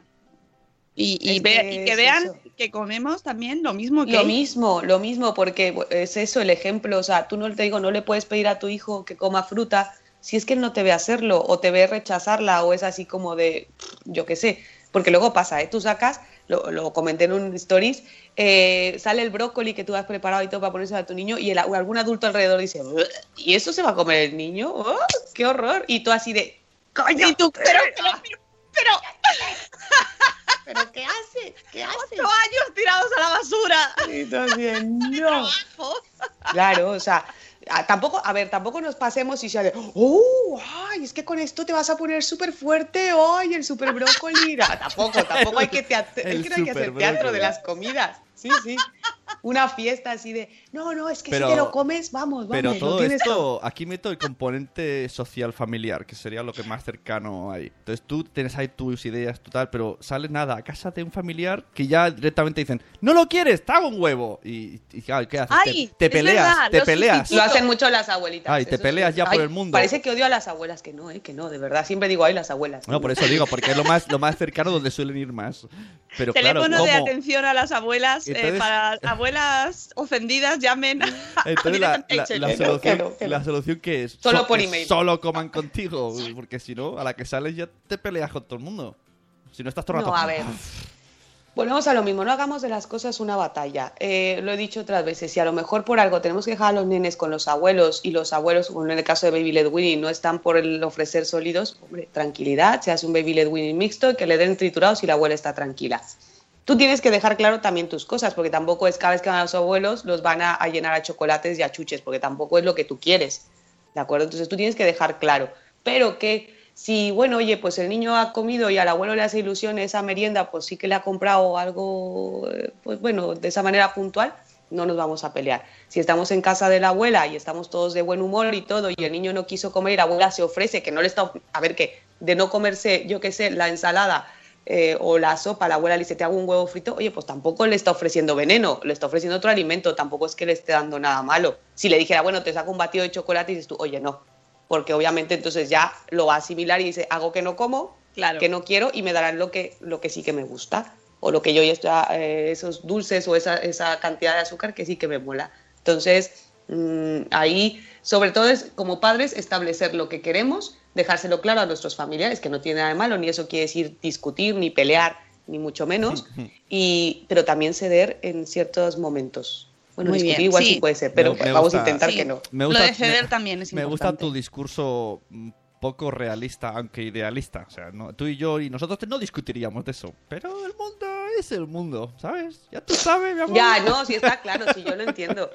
Y, y Es ve- que y que es vean eso. Que comemos también lo mismo que Lo mismo, lo mismo, porque es eso el ejemplo. O sea, tú no te digo, no le puedes pedir a tu hijo que coma fruta si es que él no te ve hacerlo o te ve rechazarla o es así como de, yo qué sé. Porque luego pasa, ¿eh? Tú sacas, lo, lo comenté en un stories, eh, sale el brócoli que tú has preparado y todo para ponerse a tu niño y el- algún adulto alrededor dice, "Ugh, ¿y eso se va a comer el niño? ¡Oh, ¡Qué horror! Y tú así de, ¡coño! Y tú, pero, pero, pero, ¿Pero qué haces? ¿Qué haces? ocho años tirados a la basura. Y tú así de, no. Claro, o sea, tampoco, a ver, tampoco nos pasemos y sea de, oh, ay, es que con esto te vas a poner súper fuerte, ay, el super brócoli. No, tampoco, tampoco hay que, teat- El es que no hay que hacer teatro brócoli. de las comidas. Sí, sí. Una fiesta así de, no, no, es que Pero- si te lo comes, vamos, vamos. Pero todo tienes todo". esto, aquí meto el componente social familiar, que sería lo que más cercano hay. Entonces tú tienes ahí tus ideas, tu tal, pero sales nada a casa de un familiar que ya directamente dicen, no lo quieres, te hago un huevo. Y, y ¿qué haces? Ay, te, te peleas, verdad, te peleas. Lo hacen mucho las abuelitas. Ay, te peleas sí. ya por Ay, el mundo. Parece que odio a las abuelas, que no, eh, que no, de verdad. Siempre digo, ay, las abuelas. No, por eso digo, porque es lo más, lo más cercano donde suelen ir más. Pero Teléfono claro, de atención a las abuelas. eh, Entonces- para abuelas ofendidas, llamen. a- Entonces la, la- solución, que no, que no. la solución que es Solo So- por email. Solo coman contigo, porque si no, a la que sales ya te peleas con todo el mundo. Si no estás todo el No, a ver. Volvemos a lo mismo, no hagamos de las cosas una batalla. Eh, lo he dicho otras veces, si a lo mejor por algo tenemos que dejar a los nenes con los abuelos y los abuelos, como en el caso de Baby Led Winning, no están por el ofrecer sólidos, hombre, tranquilidad, se hace un Baby Led Winning mixto que le den triturados y la abuela está tranquila. Tú tienes que dejar claro también tus cosas, porque tampoco es cada vez que van a los abuelos los van a, llenar a chocolates y a chuches, porque tampoco es lo que tú quieres, ¿de acuerdo? Entonces tú tienes que dejar claro, pero que si, bueno, oye, pues el niño ha comido y al abuelo le hace ilusión esa merienda, pues sí que le ha comprado algo, eh, pues bueno, de esa manera puntual, no nos vamos a pelear. Si estamos en casa de la abuela y estamos todos de buen humor y todo, y el niño no quiso comer y la abuela se ofrece, que no le está, a ver qué, de no comerse, yo qué sé, la ensalada eh, o la sopa, la abuela le dice, te hago un huevo frito, oye, pues tampoco le está ofreciendo veneno, le está ofreciendo otro alimento, tampoco es que le esté dando nada malo. Si le dijera, bueno, te saco un batido de chocolate y dices tú, oye, no, porque obviamente entonces ya lo va a asimilar y dice, hago que no como, Claro. que no quiero y me darán lo que, lo que sí que me gusta, o lo que yo ya estoy, eh, esos dulces o esa, esa cantidad de azúcar que sí que me mola. Entonces, mm, ahí, sobre todo es como padres, establecer lo que queremos, dejárselo claro a nuestros familiares, que no tiene nada de malo, ni eso quiere decir discutir, ni pelear, ni mucho menos, y, pero también ceder en ciertos momentos. Bueno, Muy discutir bien, igual sí. sí puede ser, pero Me- me vamos gusta- a intentar Sí. que no. Me Lo gusta, de ceder me- también es Me gusta importante. tu discurso un poco realista, aunque idealista. O sea, no- tú y yo y nosotros no discutiríamos de eso. Pero el mundo es el mundo, ¿sabes? Ya tú sabes, mi amor. Ya, no, sí está claro, sí yo lo entiendo.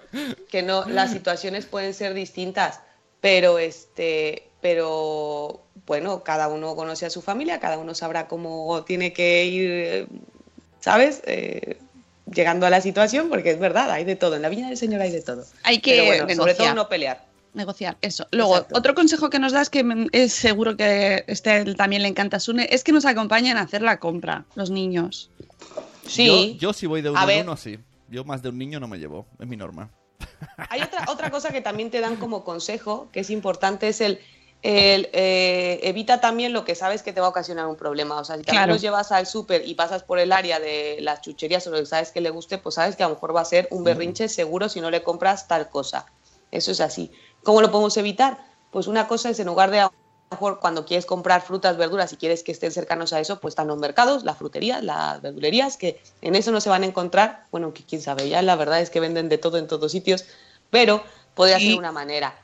Que no, las situaciones pueden ser distintas, pero este, pero bueno, cada uno conoce a su familia, cada uno sabrá cómo tiene que ir, ¿sabes? Eh, llegando a la situación, porque es verdad, hay de todo. En la viña del Señor hay de todo. Hay que Pero bueno, sobre todo no pelear. negociar eso. Luego, Exacto. otro consejo que nos das que es seguro que este también le encanta a Sune, es que nos acompañen a hacer la compra, los niños. Sí. Yo, yo si voy de uno A en uno, sí. Yo más de un niño no me llevo, es mi norma. Hay otra, otra cosa que también te dan como consejo, que es importante, es el, el, eh, evita también lo que sabes que te va a ocasionar un problema. O sea, si también Claro. los llevas al súper y pasas por el área de las chucherías o lo que sabes que le guste, pues sabes que a lo mejor va a ser un berrinche seguro si no le compras tal cosa. Eso es así. ¿Cómo lo podemos evitar? Pues una cosa es en lugar de a lo mejor cuando quieres comprar frutas, verduras y quieres que estén cercanos a eso, pues están los mercados, las fruterías, las verdulerías, que en eso no se van a encontrar, bueno, que quién sabe, ya la verdad es que venden de todo en todos sitios, pero podría Sí. ser una manera.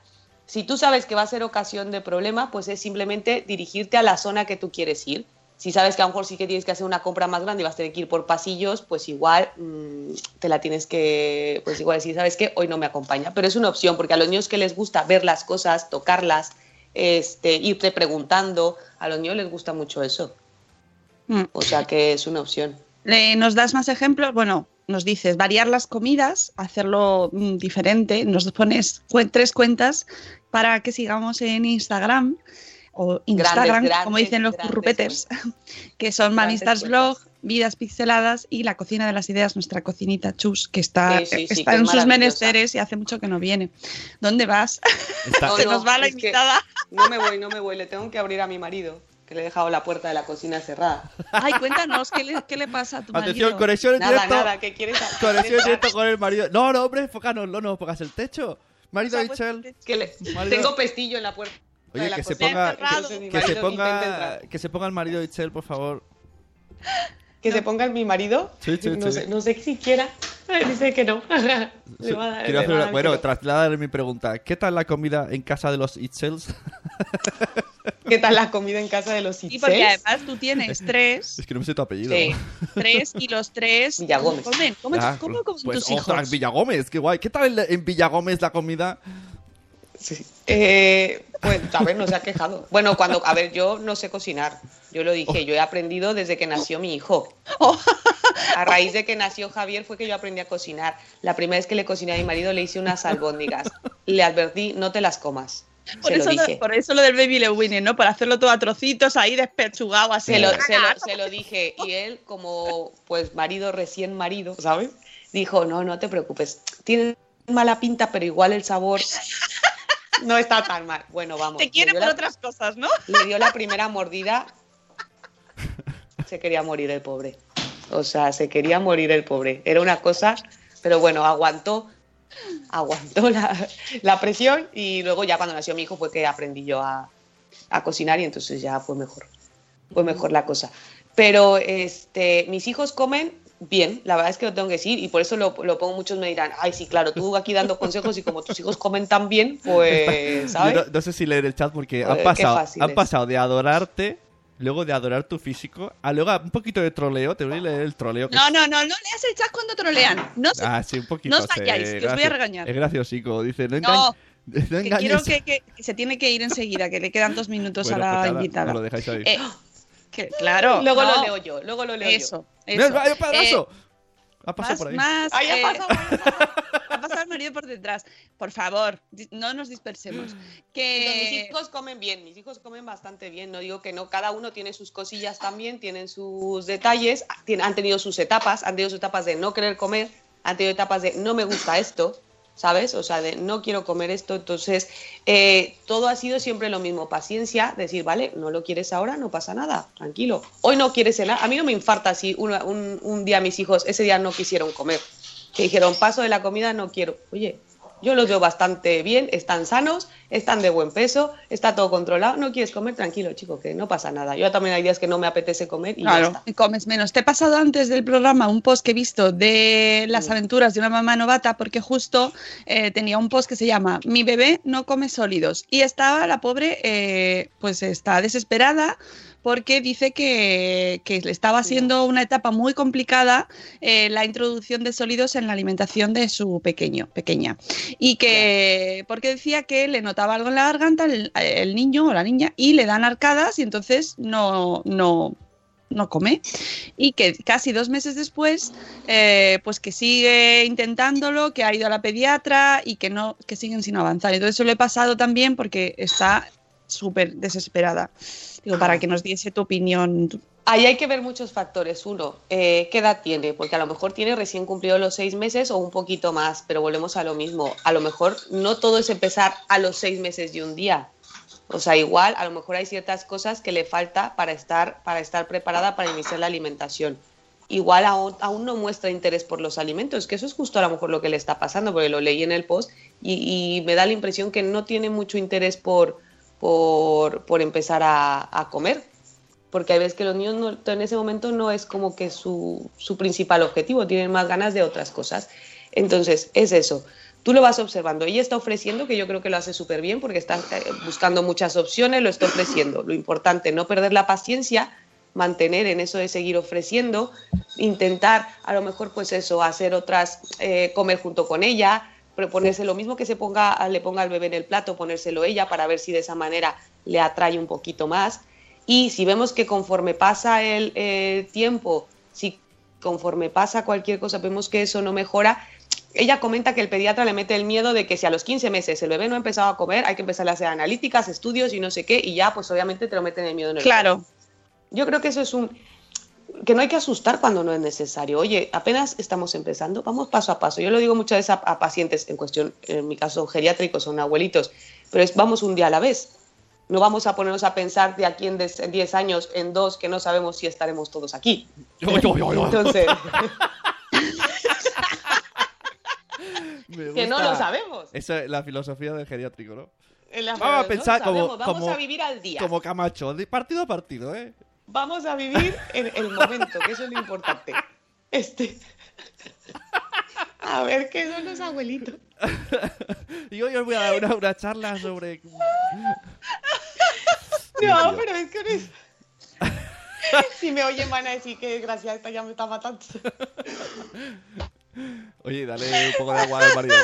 Si tú sabes que va a ser ocasión de problema, pues es simplemente dirigirte a la zona que tú quieres ir. Si sabes que a lo mejor sí que tienes que hacer una compra más grande y vas a tener que ir por pasillos, pues igual mm, te la tienes que, pues igual decir, ¿sabes qué? Hoy no me acompaña. Pero es una opción, porque a los niños que les gusta ver las cosas, tocarlas, este, irte preguntando, a los niños les gusta mucho eso. Mm. O sea que es una opción. Le- ¿Nos das más ejemplos? Bueno, nos dices variar las comidas, hacerlo mm, diferente. Nos pones tres cuentas para que sigamos en Instagram o Instagram, grandes, como dicen los grandes currupetes, que son Mamistars Blog. Vidas Pixeladas y La Cocina de las Ideas, nuestra cocinita chus, que está, Sí, sí, sí, está que es en sus menesteres y hace mucho que no viene. ¿Dónde vas? Se no, nos va la invitada. No me voy, no me voy, le tengo que abrir a mi marido, que le he dejado la puerta de la cocina cerrada. Ay, cuéntanos, ¿qué le, qué le pasa a tu Atención, marido? conexión en Nada, directo. nada, ¿qué quieres Conexión en directo con el marido. No, no, hombre, enfócanos, no, no, pongas el techo. Marido Se ha puesto el Michel. techo. Que le- Marido- Tengo pestillo en la puerta. Oye, de que se ponga, que, se ponga, que se ponga el marido de Itzel, por favor. Que se ponga en mi marido. Sí, sí, no, sí. Sé, no sé si quiera. Dice que no. Le va a dar- Quiero le hacer va a una- bueno, no. trasladar mi pregunta. ¿Qué tal la comida en casa de los Itzels? ¿Qué tal la comida en casa de los Sí, Itzel? porque además tú tienes tres, Es que no me sé tu apellido. Sí. tres y los tres Villagómez. comen. ¿Cómo, Ah, cómo comen pues, tus hijos? ostras, Villagómez, qué guay. ¿Qué tal en- en Villagómez la comida? Sí. Eh, pues, a ver, no se ha quejado. Bueno, cuando, a ver, yo no sé cocinar. Yo lo dije, yo he aprendido desde que nació mi hijo. Oh. A raíz de que nació Javier fue que yo aprendí a cocinar. La primera vez que le cociné a mi marido le hice unas albóndigas. Le advertí, no te las comas. Por se eso, lo dije. por eso lo del baby le winning, ¿no? Para hacerlo todo a trocitos ahí despechugado así. Se lo, se, lo, se lo dije y él, como pues marido recién marido, ¿sabes? Dijo, no, no te preocupes, tiene mala pinta, pero igual el sabor no está tan mal. Bueno, vamos. Te quiere por la- otras cosas, ¿no? Le dio la primera mordida, se quería morir el pobre. O sea, se quería morir el pobre. Era una cosa, pero bueno, aguantó, aguantó la, la presión y luego ya cuando nació mi hijo fue que aprendí yo a, a cocinar y entonces ya fue mejor. Fue mejor la cosa. Pero este, mis hijos comen Bien, la verdad es que lo tengo que decir y por eso lo, lo pongo. Muchos me dirán, ay, sí, claro, tú aquí dando consejos y como tus hijos comen tan bien, pues, ¿sabes? no, no sé si leer el chat porque Joder, han pasado, han pasado de adorarte, luego de adorar tu físico, a luego un poquito de troleo. Te voy a leer el troleo. que- No, no, no, no leas el chat cuando trolean. No sé. Ah, sí, un poquito. No os vayáis, sí, que os voy a regañar. Es graciosico. Dice, no, No, engañes. no que engañes quiero que, que- que se tiene que ir enseguida, que le quedan dos minutos Bueno, a la pues nada, invitada. no lo dejáis ahí. Eh, que, claro. Luego no, lo leo yo, luego lo leo yo. Eso, ¡Mira, eso. vaya padrazo! Eh, ha pasado más, por ahí. más, Ay, ha eh, pasado, ha pasado el marido por detrás. Por favor, no nos dispersemos. Entonces, Que mis hijos comen bien, mis hijos comen bastante bien, no digo que no, cada uno tiene sus cosillas también, tienen sus detalles, han tenido sus etapas, han tenido sus etapas de no querer comer, han tenido etapas de no me gusta esto, ¿sabes? O sea, de no quiero comer esto, entonces eh, todo ha sido siempre lo mismo, paciencia, decir, vale, no lo quieres ahora, no pasa nada, tranquilo. Hoy no quieres cenar, a mí no me infarta si un, un día mis hijos ese día no quisieron comer, que dijeron, paso de la comida, no quiero. Oye, yo los veo bastante bien, están sanos, están de buen peso, está todo controlado. No quieres comer, tranquilo, chico, que no pasa nada. Yo también hay días que no me apetece comer y ya Claro, está. y comes menos. Te he pasado antes del programa un post que he visto de las aventuras de una mamá novata, porque justo eh, tenía un post que se llama Mi bebé no come sólidos. Y estaba la pobre, eh, pues está desesperada porque dice que, que le estaba siendo una etapa muy complicada eh, la introducción de sólidos en la alimentación de su pequeño, pequeña. Y que, porque decía que le notaba algo en la garganta el, el niño o la niña y le dan arcadas y entonces no, no, no come. Y que casi dos meses después eh, pues que sigue intentándolo que ha ido a la pediatra y que no que siguen sin avanzar. Entonces eso le he pasado también porque está súper desesperada para que nos diese tu opinión Ahí hay que ver muchos factores. Uno, eh, ¿qué edad tiene? Porque a lo mejor tiene recién cumplido los seis meses o un poquito más, pero volvemos a lo mismo. A lo mejor no todo es empezar a los seis meses de un día. O sea, igual a lo mejor hay ciertas cosas que le falta para estar, para estar preparada para iniciar la alimentación. Igual aún, aún no muestra interés por los alimentos, que eso es justo a lo mejor lo que le está pasando, porque lo leí en el post y, y me da la impresión que no tiene mucho interés por, por, empezar a, comer porque hay veces que los niños en ese momento no es como que su, su principal objetivo, tienen más ganas de otras cosas. Entonces, es eso. Tú lo vas observando. Ella está ofreciendo, que yo creo que lo hace súper bien, porque está eh, buscando muchas opciones, lo está ofreciendo. Lo importante, no perder la paciencia, mantener en eso de seguir ofreciendo, intentar a lo mejor pues eso, hacer otras, eh, comer junto con ella, proponerse lo mismo que se ponga, le ponga al bebé en el plato, ponérselo ella para ver si de esa manera le atrae un poquito más. Y si vemos que conforme pasa el eh, tiempo, si conforme pasa cualquier cosa, vemos que eso no mejora, ella comenta que el pediatra le mete el miedo de que si a los 15 meses el bebé no ha empezado a comer, hay que empezar a hacer analíticas, estudios y no sé qué, y ya pues obviamente te lo meten el miedo en el claro yo creo que eso es un que no hay que asustar cuando no es necesario. Oye, apenas estamos empezando, vamos paso a paso. Yo lo digo muchas veces a, a pacientes, en cuestión, en mi caso son geriátricos, son abuelitos, pero es vamos un día a la vez. No vamos a ponernos a pensar de aquí en des- en 10 años, en dos, que no sabemos si estaremos todos aquí. Yo, yo, yo, yo. Entonces, que no lo sabemos. Esa es la filosofía del geriátrico, ¿no? Vamos a no pensar como, sabemos, vamos como, a vivir al día. como Camacho, de partido a partido, ¿eh? Vamos a vivir en el momento, que eso es lo importante. Este. A ver qué son los abuelitos. Y hoy os voy a dar una, una charla sobre... No, pero es que. Si me oyen van a decir que desgracia esta ya me está matando. Oye, dale un poco de agua al marido.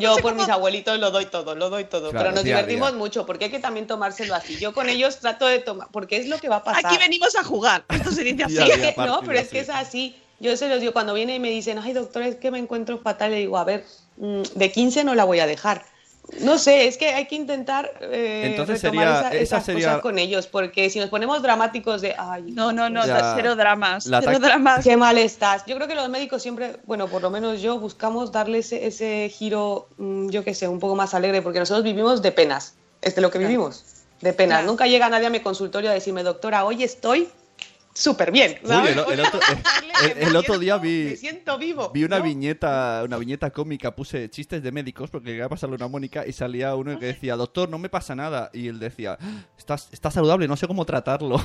Yo por mis abuelitos lo doy todo, lo doy todo. Claro, pero nos divertimos día. mucho porque hay que también tomárselo así. Yo con ellos trato de tomar, porque es lo que va a pasar. aquí venimos a jugar esto se dice así es que- no, pero es que es así. Yo se los digo, cuando vienen y me dicen, ay doctor, es que me encuentro fatal, le digo, a ver, mm, de 15 no la voy a dejar. No sé, es que hay que intentar eh, Entonces retomar sería- esa- esa esas sería- cosas con ellos, porque si nos ponemos dramáticos de, ay, no no no Ya. cero dramas La cero tac- dramas qué mal estás. Yo creo que los médicos siempre, bueno, por lo menos yo, buscamos darle ese, ese giro, mm, yo qué sé, un poco más alegre, porque nosotros vivimos de penas, es de lo que vivimos, de penas. Claro. Nunca llega nadie a mi consultorio a decirme, doctora, hoy estoy súper bien. Uy, el, el otro, el- otro día vi, Me siento vivo. vi una ¿no? viñeta una viñeta cómica, puse chistes de médicos porque quería pasarle una Mónica y salía uno que decía, doctor, no me pasa nada. Y él decía, está, está saludable, no sé cómo tratarlo.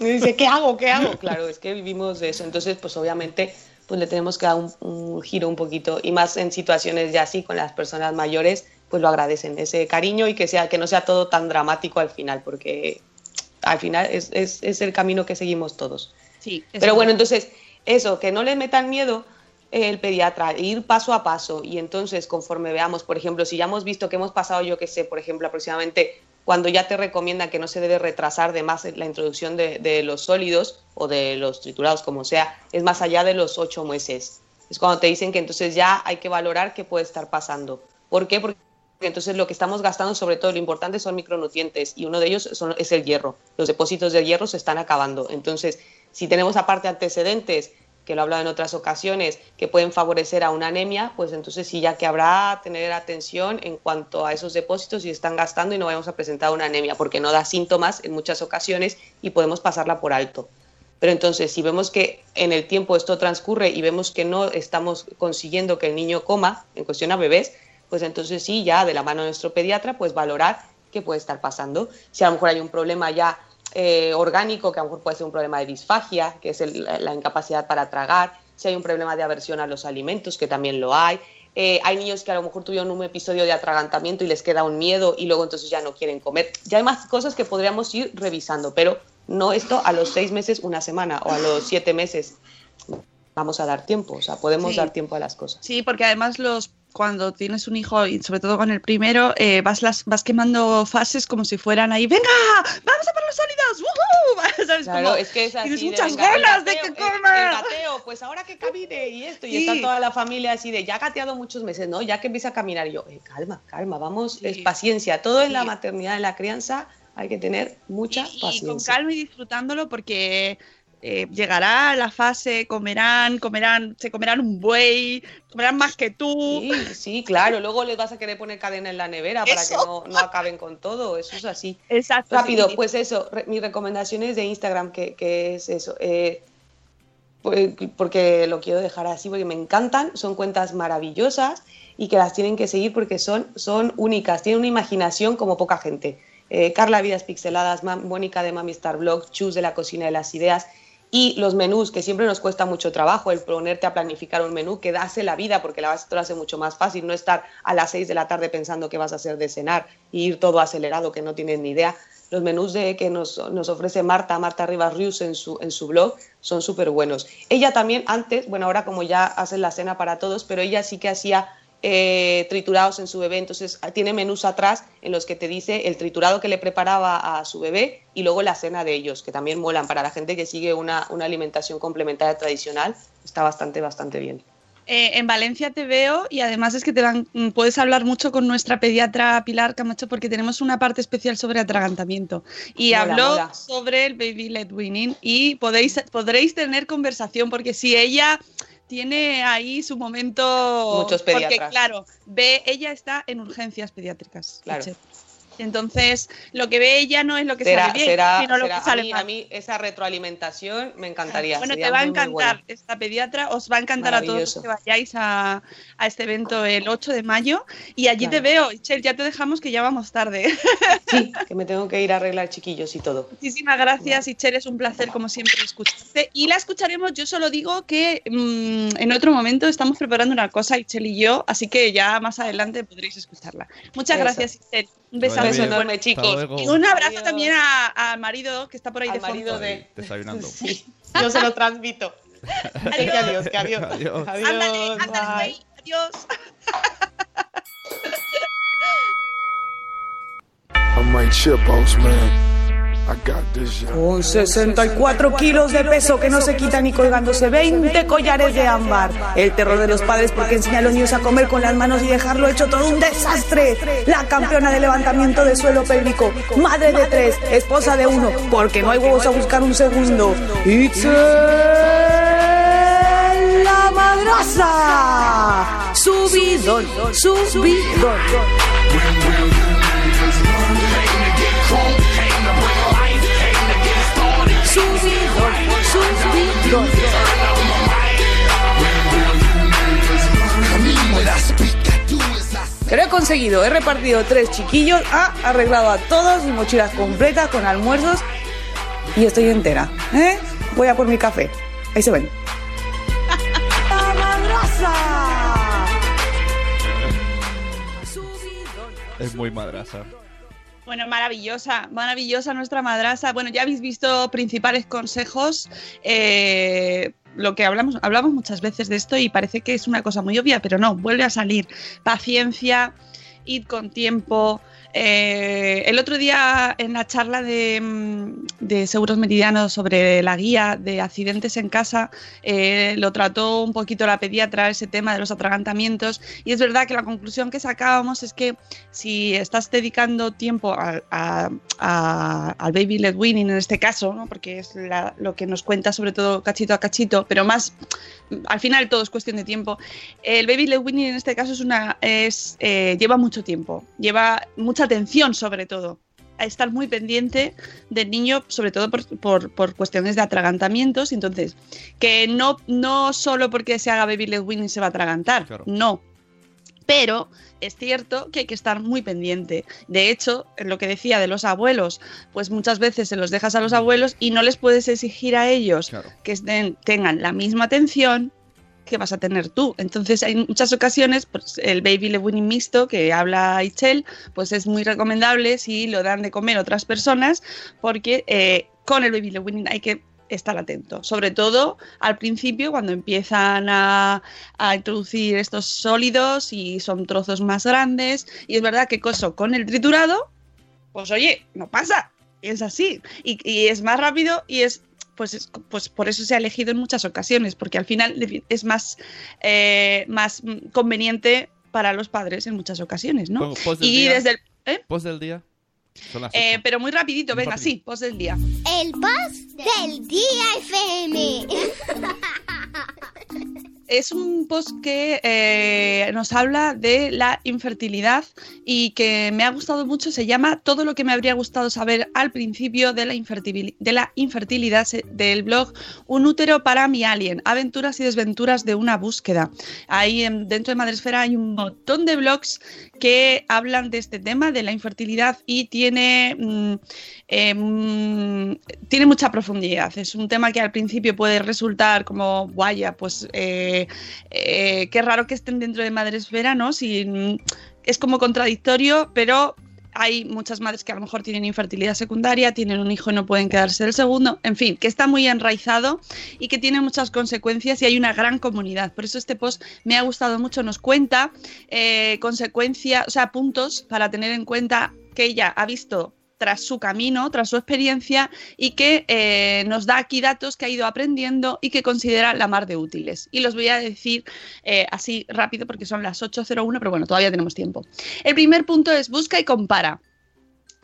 Y dice, ¿qué hago? ¿Qué hago? Claro, es que vivimos de eso. Entonces, pues obviamente, pues le tenemos que dar un, un giro un poquito. Y más en situaciones ya así, con las personas mayores, pues lo agradecen, ese cariño y que, sea, que no sea todo tan dramático al final, porque al final es, es, es el camino que seguimos todos. Sí, Pero bueno, entonces, eso, que no le metan miedo el pediatra, ir paso a paso y entonces conforme veamos, por ejemplo, si ya hemos visto que hemos pasado, yo que sé, por ejemplo, aproximadamente cuando ya te recomienda que no se debe retrasar de más la introducción de, de los sólidos o de los triturados, como sea, es más allá de los ocho meses. Es cuando te dicen que entonces ya hay que valorar qué puede estar pasando. ¿Por qué? Porque entonces lo que estamos gastando, sobre todo lo importante, son micronutrientes y uno de ellos es el hierro. Los depósitos de hierro se están acabando. Entonces, si tenemos aparte antecedentes, que lo he hablado en otras ocasiones, que pueden favorecer a una anemia, pues entonces sí ya que habrá tener atención en cuanto a esos depósitos y están gastando y no vamos a presentar una anemia, porque no da síntomas en muchas ocasiones y podemos pasarla por alto. Pero entonces, si vemos que en el tiempo esto transcurre y vemos que no estamos consiguiendo que el niño coma, en cuestión a bebés, pues entonces sí, ya de la mano de nuestro pediatra, pues valorar qué puede estar pasando. Si a lo mejor hay un problema ya eh, orgánico, que a lo mejor puede ser un problema de disfagia, que es el- la incapacidad para tragar, si hay un problema de aversión a los alimentos, que también lo hay. Eh, hay niños que a lo mejor tuvieron un episodio de atragantamiento y les queda un miedo y luego entonces ya no quieren comer. Ya hay más cosas que podríamos ir revisando, pero no esto a los seis meses, una semana o a los siete meses. Vamos a dar tiempo, o sea, podemos Sí. dar tiempo a las cosas. Sí, porque además los cuando tienes un hijo y sobre todo con el primero eh, vas las vas quemando fases como si fueran ahí venga vamos a por los sólidos ¡Woohoo! ¿Sabes? Claro, Como es que es así. tienes de, muchas venga, ganas de que el- coma El, gateo, pues ahora que camine y esto. Y Sí. está toda la familia así de, ya ha gateado muchos meses, ¿no? Ya que empieza a caminar. Y yo, eh, calma, calma, vamos, Sí. es paciencia. Todo en la Sí. maternidad, en la crianza, hay que tener mucha y, y paciencia. con calma y disfrutándolo porque eh, llegará la fase, comerán, comerán, se comerán un buey, comerán más que tú. Sí, sí, claro. Luego les vas a querer poner cadena en la nevera para que no, no acaben con todo. Eso es así. Exacto. Rápido, sí. pues eso, re- mis recomendaciones de Instagram, que, que es eso. eh, pues, porque lo quiero dejar así, porque me encantan, son cuentas maravillosas y que las tienen que seguir porque son, son únicas, tienen una imaginación como poca gente. Eh, Carla Vidas Pixeladas, Mónica de Mami Star Blog, Chus de la Cocina de las Ideas y los menús, que siempre nos cuesta mucho trabajo el ponerte a planificar un menú, que hace la vida, porque la base te lo hace mucho más fácil, no estar a las 6 de la tarde pensando qué vas a hacer de cenar y ir todo acelerado, que no tienes ni idea. Los menús de, que nos, nos ofrece Marta, Marta Rivas Rius en su, en su blog, son súper buenos. Ella también antes, bueno, ahora como ya hacen la cena para todos, pero ella sí que hacía eh, triturados en su bebé, entonces ah, tiene menús atrás en los que te dice el triturado que le preparaba a su bebé y luego la cena de ellos, que también molan. Para la gente que sigue una, una alimentación complementaria tradicional, está bastante, bastante bien. Eh, en Valencia te veo y además es que te van, mm, puedes hablar mucho con nuestra pediatra Pilar Camacho porque tenemos una parte especial sobre atragantamiento. Y habló sobre el baby led weaning y podéis, podréis tener conversación porque si ella tiene ahí su momento Muchos porque claro ve ella está en urgencias pediátricas Claro. Entonces lo que ve ella no es lo que será, sale bien será- sino lo será- que sale a, mí, mal. a mí esa retroalimentación me encantaría. Bueno, te va a muy, muy encantar esta pediatra, os va a encantar a todos los que vayáis a, a este evento el 8 de mayo y allí te veo. Ichel, ya te dejamos que ya vamos tarde. Sí, que me tengo que ir a arreglar chiquillos y todo. Muchísimas gracias, Ichel, es un placer como siempre escucharte. Y la escucharemos, yo solo digo que mm, en otro momento estamos preparando una cosa, Ichel y yo, así que ya más adelante podréis escucharla. Muchas Eso. gracias, Ichel. Un Que besazo vaya beso bien. enorme, Hasta chicos. luego. Y un abrazo Adiós. también a- al marido que está por ahí Al de fondo. marido de- Ahí, desayunando. Sí, yo se lo transmito. Que adiós, que adiós. Adiós. Adiós, Ándale, ándale, bye. güey. Adiós. I'm man. I got this, yeah. Con 64 kilos de peso que no se quitan y colgándose 20 collares de ámbar. El terror de los padres porque enseña a los niños a comer con las manos y dejarlo hecho todo un desastre. La campeona de levantamiento de suelo pélvico. Madre de tres, esposa de uno, porque no hay huevos a buscar un segundo. It's la madraza. Subidón, subidón. Lo he conseguido, he repartido tres chiquillos, ha arreglado a todos, mis mochilas completas con almuerzos y estoy entera. ¿eh? Voy a por mi café. Ahí se ven. ¡La madraza! Es muy madrasa. Bueno, maravillosa, maravillosa nuestra madrasa. Bueno, ya habéis visto principales consejos. eh, lo que hablamos, hablamos muchas veces de esto y parece que es una cosa muy obvia, pero no, vuelve a salir. Paciencia, id con tiempo. Eh, el otro día en la charla de, mm, de Seguros Meridianos sobre la guía de accidentes en casa, eh, lo trató un poquito la pediatra ese tema de los atragantamientos y es verdad que la conclusión que sacábamos es que si estás dedicando tiempo a- a- a- al baby led weaning en este caso, ¿no? porque es lo que nos cuenta sobre todo cachito a cachito, pero más al final todo es cuestión de tiempo. El baby led weaning en este caso es una es eh, lleva mucho tiempo, lleva mucha atención sobre todo. A estar muy pendiente del niño, sobre todo por, por- por cuestiones de atragantamientos. Entonces, que no, no solo porque se haga baby led weaning se va a atragantar, Claro. no. Pero es cierto que hay que estar muy pendiente. De hecho, en lo que decía de los abuelos, pues muchas veces se los dejas a los abuelos y no les puedes exigir a ellos Claro. que estén- tengan la misma atención que vas a tener tú. Entonces, en muchas ocasiones, pues, el baby led weaning mixto que habla Ichel, pues es muy recomendable si lo dan de comer otras personas, porque eh, con el baby led weaning hay que estar atento, sobre todo al principio cuando empiezan a, introducir estos sólidos y son trozos más grandes. Y es verdad que coso con el triturado, pues oye, no pasa, es así. Y es más rápido y es pues, es- pues por eso se ha elegido en muchas ocasiones, porque al final es más, eh, más conveniente para los padres en muchas ocasiones, ¿no? Post del Y día. desde el... ¿eh? Post del día. Eh, pero muy rapidito, Muy venga, rapidito. sí, post del día. El post del día FM. Es un post que eh, nos habla de la infertilidad y que me ha gustado mucho. Se llama Todo lo que me habría gustado saber al principio de la, infertilidad del blog Un útero para mi alien, aventuras y desventuras de una búsqueda. Ahí en- dentro de Madresfera hay un montón de blogs que hablan de este tema, de la infertilidad y tiene... mm, mm, tiene mucha profundidad. Es un tema que al principio puede resultar como, vaya, pues eh, eh, qué raro que estén dentro de Madresfera, ¿no? Si, mm, es como contradictorio, pero hay muchas madres que a lo mejor tienen infertilidad secundaria, tienen un hijo y no pueden quedarse del segundo, en fin, que está muy enraizado y que tiene muchas consecuencias y hay una gran comunidad. Por eso este post me ha gustado mucho, nos cuenta eh, consecuencias, o sea, puntos para tener en cuenta que ella ha visto tras su camino, tras su experiencia y que eh, nos da aquí datos que ha ido aprendiendo y que considera la mar de útiles. Y los voy a decir eh, así rápido porque son las 8.01, pero bueno, todavía tenemos tiempo. El primer punto es busca y compara.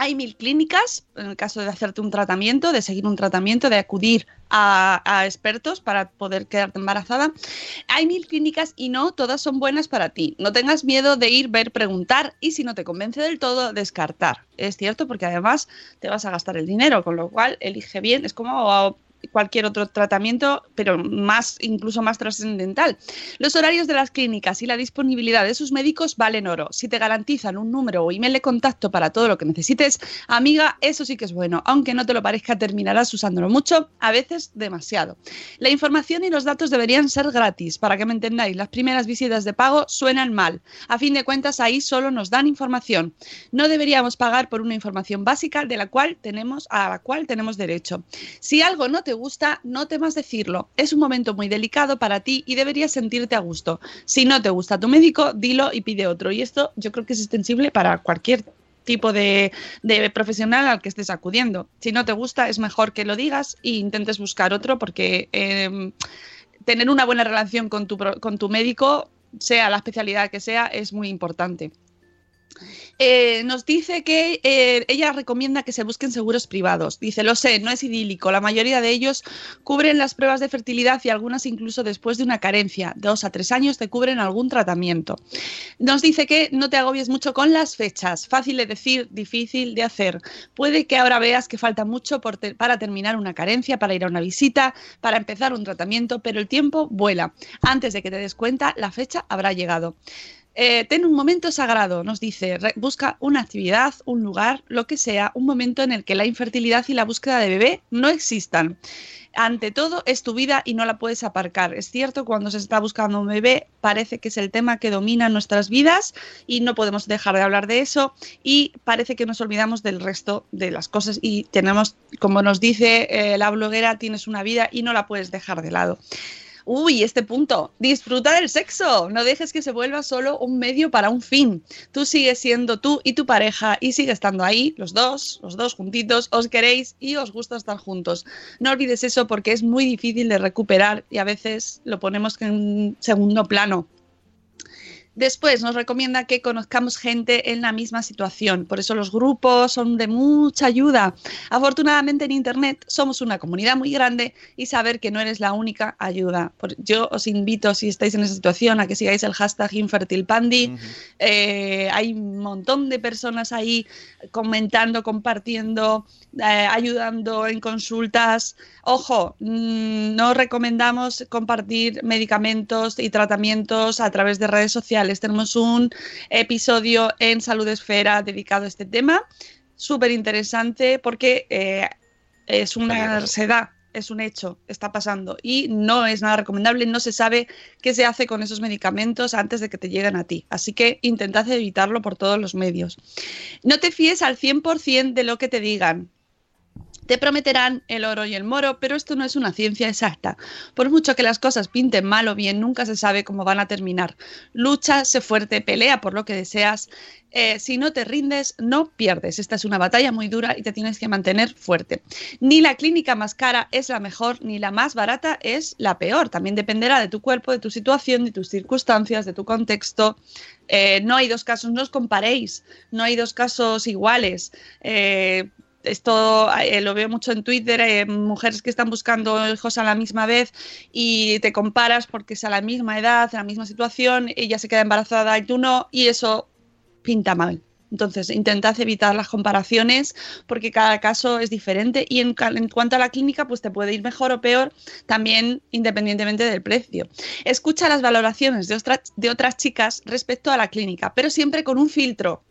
Hay mil clínicas, en el caso de hacerte un tratamiento, de seguir un tratamiento, de acudir a, expertos para poder quedarte embarazada. Hay mil clínicas y no todas son buenas para ti. No tengas miedo de ir, ver, preguntar y si no te convence del todo, descartar. Es cierto porque además te vas a gastar el dinero, con lo cual elige bien. Es como cualquier otro tratamiento, pero más, incluso más trascendental. Los horarios de las clínicas y la disponibilidad de sus médicos valen oro. Si te garantizan un número o email de contacto para todo lo que necesites, amiga, eso sí que es bueno. Aunque no te lo parezca, terminarás usándolo mucho, a veces demasiado. La información y los datos deberían ser gratis. Para que me entendáis, las primeras visitas de pago suenan mal. A fin de cuentas, ahí solo nos dan información. No deberíamos pagar por una información básica de la cual tenemos, a la cual tenemos derecho. Si algo no te gusta, no temas decirlo. Es un momento muy delicado para ti y deberías sentirte a gusto. Si no te gusta tu médico, dilo y pide otro. Y esto yo creo que es extensible para cualquier tipo de, profesional al que estés acudiendo. Si no te gusta, es mejor que lo digas e intentes buscar otro porque eh, tener una buena relación con tu, con tu médico, sea la especialidad que sea, es muy importante. Eh, nos dice que eh, ella recomienda que se busquen seguros privados. Dice, lo sé, no es idílico. La mayoría de ellos cubren las pruebas de fertilidad y algunas incluso después de una carencia. Dos a tres años te cubren algún tratamiento. Nos dice que no te agobies mucho con las fechas. Fácil de decir, difícil de hacer. Puede que ahora veas que falta mucho para terminar una carencia, para ir a una visita, para empezar un tratamiento, pero el tiempo vuela. Antes de que te des cuenta, la fecha habrá llegado. Eh, ten un momento sagrado, nos dice, busca una actividad, un lugar, lo que sea, un momento en el que la infertilidad y la búsqueda de bebé no existan. Ante todo, es tu vida y no la puedes aparcar. Es cierto, cuando se está buscando un bebé, parece que es el tema que domina nuestras vidas y no podemos dejar de hablar de eso y parece que nos olvidamos del resto de las cosas y tenemos, como nos dice eh, la bloguera, tienes una vida y no la puedes dejar de lado. Uy, este punto. Disfruta del sexo. No dejes que se vuelva solo un medio para un fin. Tú sigues siendo tú y tu pareja y sigue estando ahí, los dos, los dos juntitos, os queréis y os gusta estar juntos. No olvides eso porque es muy difícil de recuperar y a veces lo ponemos en segundo plano. Después nos recomienda que conozcamos gente en la misma situación, por eso los grupos son de mucha ayuda. Afortunadamente en Internet somos una comunidad muy grande y saber que no eres la única ayuda. Yo os invito, si estáis en esa situación, a que sigáis el hashtag InfertilPandy. Eh, hay un montón de personas ahí comentando, compartiendo, eh, ayudando en consultas. Ojo, mm, no recomendamos compartir medicamentos y tratamientos a través de redes sociales. Tenemos un episodio en Salud Esfera dedicado a este tema, súper interesante porque eh, es una se da, es un hecho, está pasando y no es nada recomendable, no se sabe qué se hace con esos medicamentos antes de que te lleguen a ti. Así que intentad evitarlo por todos los medios. No te fíes al 100% de lo que te digan. Te prometerán el oro y el moro, pero esto no es una ciencia exacta. Por mucho que las cosas pinten mal o bien, nunca se sabe cómo van a terminar. Lucha, sé fuerte, pelea por lo que deseas. Eh, si no te rindes, no pierdes. Esta es una batalla muy dura y te tienes que mantener fuerte. Ni la clínica más cara es la mejor, ni la más barata es la peor. También dependerá de tu cuerpo, de tu situación, de tus circunstancias, de tu contexto. Eh, no hay dos casos, no os comparéis, no hay dos casos iguales. Eh, esto eh, lo veo mucho en Twitter, eh, mujeres que están buscando hijos a la misma vez y te comparas porque es a la misma edad, en la misma situación, ella se queda embarazada y tú no, y eso pinta mal. Entonces, intentad evitar las comparaciones porque cada caso es diferente y en, en cuanto a la clínica, pues te puede ir mejor o peor también independientemente del precio. Escucha las valoraciones de, de otras chicas respecto a la clínica, pero siempre con un filtro.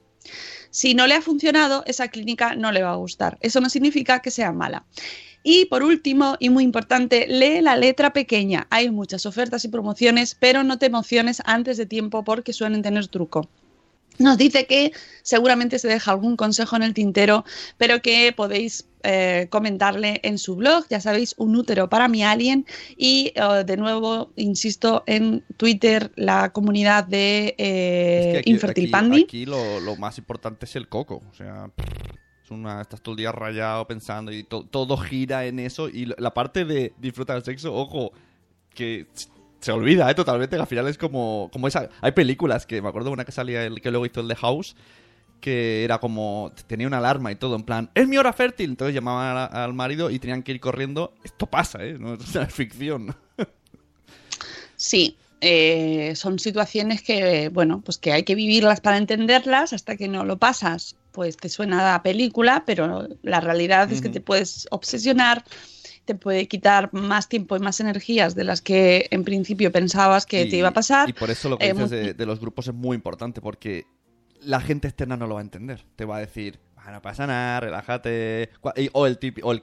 Si no le ha funcionado, esa clínica no le va a gustar. Eso no significa que sea mala. Y por último, y muy importante, lee la letra pequeña. Hay muchas ofertas y promociones, pero no te emociones antes de tiempo porque suelen tener truco. Nos dice que seguramente se deja algún consejo en el tintero, pero que podéis eh, comentarle en su blog, ya sabéis, un útero para mi alien. Y eh, de nuevo, insisto, en Twitter, la comunidad de eh, Es que aquí- Infertil aquí- Pandy. Aquí lo, lo más importante es el coco. O sea, es una, estás todo el día rayado pensando y to- todo gira en eso. Y la parte de disfrutar del sexo, ojo, que se olvida, ¿eh? Totalmente, que al final es como, como esa... Hay películas que me acuerdo de una que salía, el que luego hizo el de House, que era como... Tenía una alarma y todo, en plan, es mi hora fértil. Entonces llamaban a- al marido y tenían que ir corriendo. Esto pasa, ¿eh? No es una ficción. Sí, eh, son situaciones que, bueno, pues que hay que vivirlas para entenderlas, hasta que no lo pasas, pues te suena a película, pero la realidad es que te puedes obsesionar, te puede quitar más tiempo y más energías de las que en principio pensabas que Y- te iba a pasar. Y por eso lo que Eh, dices de, de los grupos es muy importante, porque la gente externa no lo va a entender. Te va a decir, "Ah, no pasa nada, relájate. O el típico, o el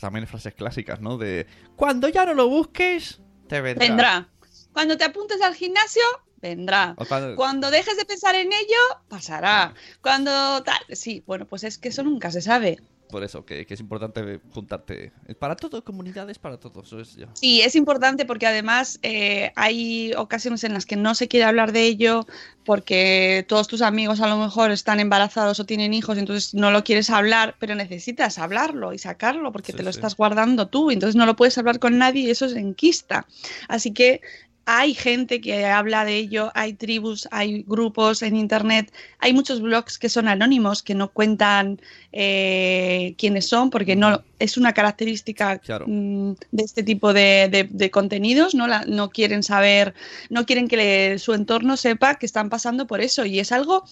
también frases clásicas, ¿no? De cuando ya no lo busques, te vendrá. vendrá. Cuando te apuntes al gimnasio, vendrá. Cuando- Cuando dejes de pensar en ello, pasará. Cuando tal, sí, bueno, pues es que eso nunca se sabe. Por eso, que, que es importante juntarte. Para todo, comunidades para todos. Es. Sí, es importante porque además eh, hay ocasiones en las que no se quiere hablar de ello porque todos tus amigos a lo mejor están embarazados o tienen hijos, entonces no lo quieres hablar, pero necesitas hablarlo y sacarlo porque Sí, te lo sí. estás guardando tú, entonces no lo puedes hablar con nadie y eso es enquista. Así que hay gente que habla de ello, hay tribus, hay grupos en internet, hay muchos blogs que son anónimos, que no cuentan eh, quiénes son porque no es una característica Claro. mm, de este tipo de, de- de contenidos, ¿no? La- no quieren saber, no quieren que le- su entorno sepa que están pasando por eso. Y es algo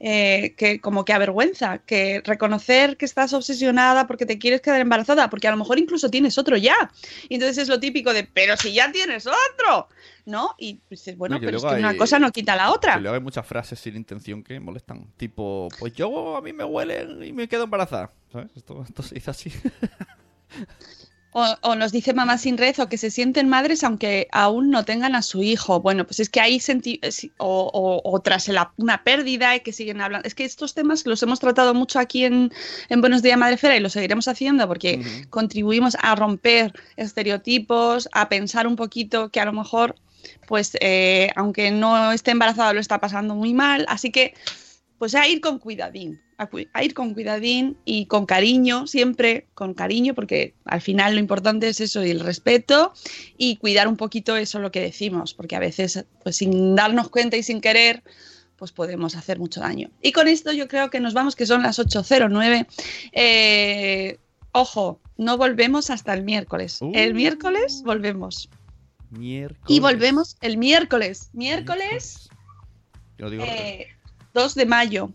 eh, que como que avergüenza, que reconocer que estás obsesionada porque te quieres quedar embarazada, porque a lo mejor incluso tienes otro ya. Y entonces es lo típico de, pero si ya tienes otro, ¿no? Y dices, bueno, No, pero es que una cosa no quita la otra. Y luego hay muchas frases sin intención que molestan. Tipo, pues yo a mí me huelen y me quedo embarazada. ¿Sabes? Esto, esto se dice así. O, o nos dice mamá sin red o que se sienten madres aunque aún no tengan a su hijo. Bueno, pues es que ahí senti o, o- o tras una pérdida y que siguen hablando. Es que estos temas los hemos tratado mucho aquí en, en Buenos Días Madrefera y lo seguiremos haciendo porque contribuimos a romper estereotipos, a pensar un poquito que a lo mejor, pues, eh, aunque no esté embarazada, lo está pasando muy mal. Así que, pues a ir con cuidadín, a, cu- a ir con cuidadín y con cariño, siempre con cariño, porque al final lo importante es eso y el respeto y cuidar un poquito eso lo que decimos, porque a veces, pues sin darnos cuenta y sin querer, pues podemos hacer mucho daño. Y con esto yo creo que nos vamos, que son las 8.09. Eh, ojo, no volvemos hasta el miércoles. Uh. El miércoles volvemos. Miércoles. Y volvemos el miércoles. Miércoles Yo digo, eh, 2 de mayo.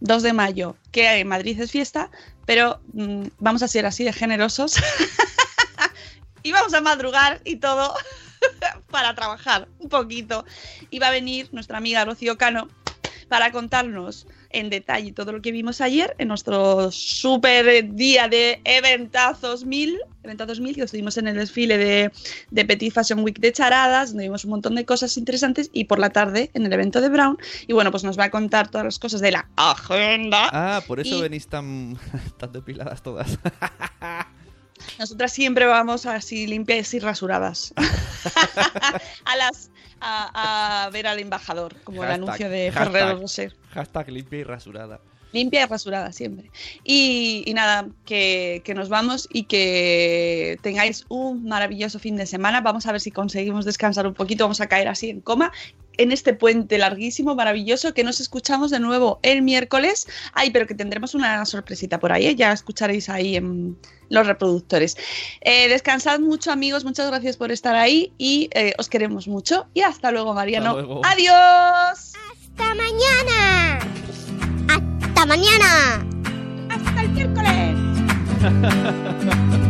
2 de mayo, que en Madrid es fiesta, pero mm, vamos a ser así de generosos. y vamos a madrugar y todo para trabajar un poquito. Y va a venir nuestra amiga Rocío Cano para contarnos en detalle todo lo que vimos ayer en nuestro super día de Eventazos 1000. Eventazos 1000, que estuvimos en el desfile de, de Petit Fashion Week de Charadas, donde vimos un montón de cosas interesantes, y por la tarde en el evento de Brown. Y bueno, pues nos va a contar todas las cosas de la agenda. Ah, por eso Y- venís tan, tan depiladas todas. Nosotras siempre vamos así limpias y rasuradas. a las a, a ver al embajador, como el anuncio de. Ferrero Rocher. Hashtag limpia y rasurada. Limpia y rasurada siempre. Y, y nada, que, que nos vamos y que tengáis un maravilloso fin de semana. Vamos a ver si conseguimos descansar un poquito. Vamos a caer así en coma en este puente larguísimo, maravilloso, que nos escuchamos de nuevo el miércoles. Ay, pero que tendremos una sorpresita por ahí, ¿eh? ya escucharéis ahí en los reproductores. Eh, descansad mucho, amigos. Muchas gracias por estar ahí y eh, os queremos mucho. Y hasta luego, Mariano. luego. Adiós. ¡Hasta mañana! ¡Hasta mañana! Hasta el miércoles.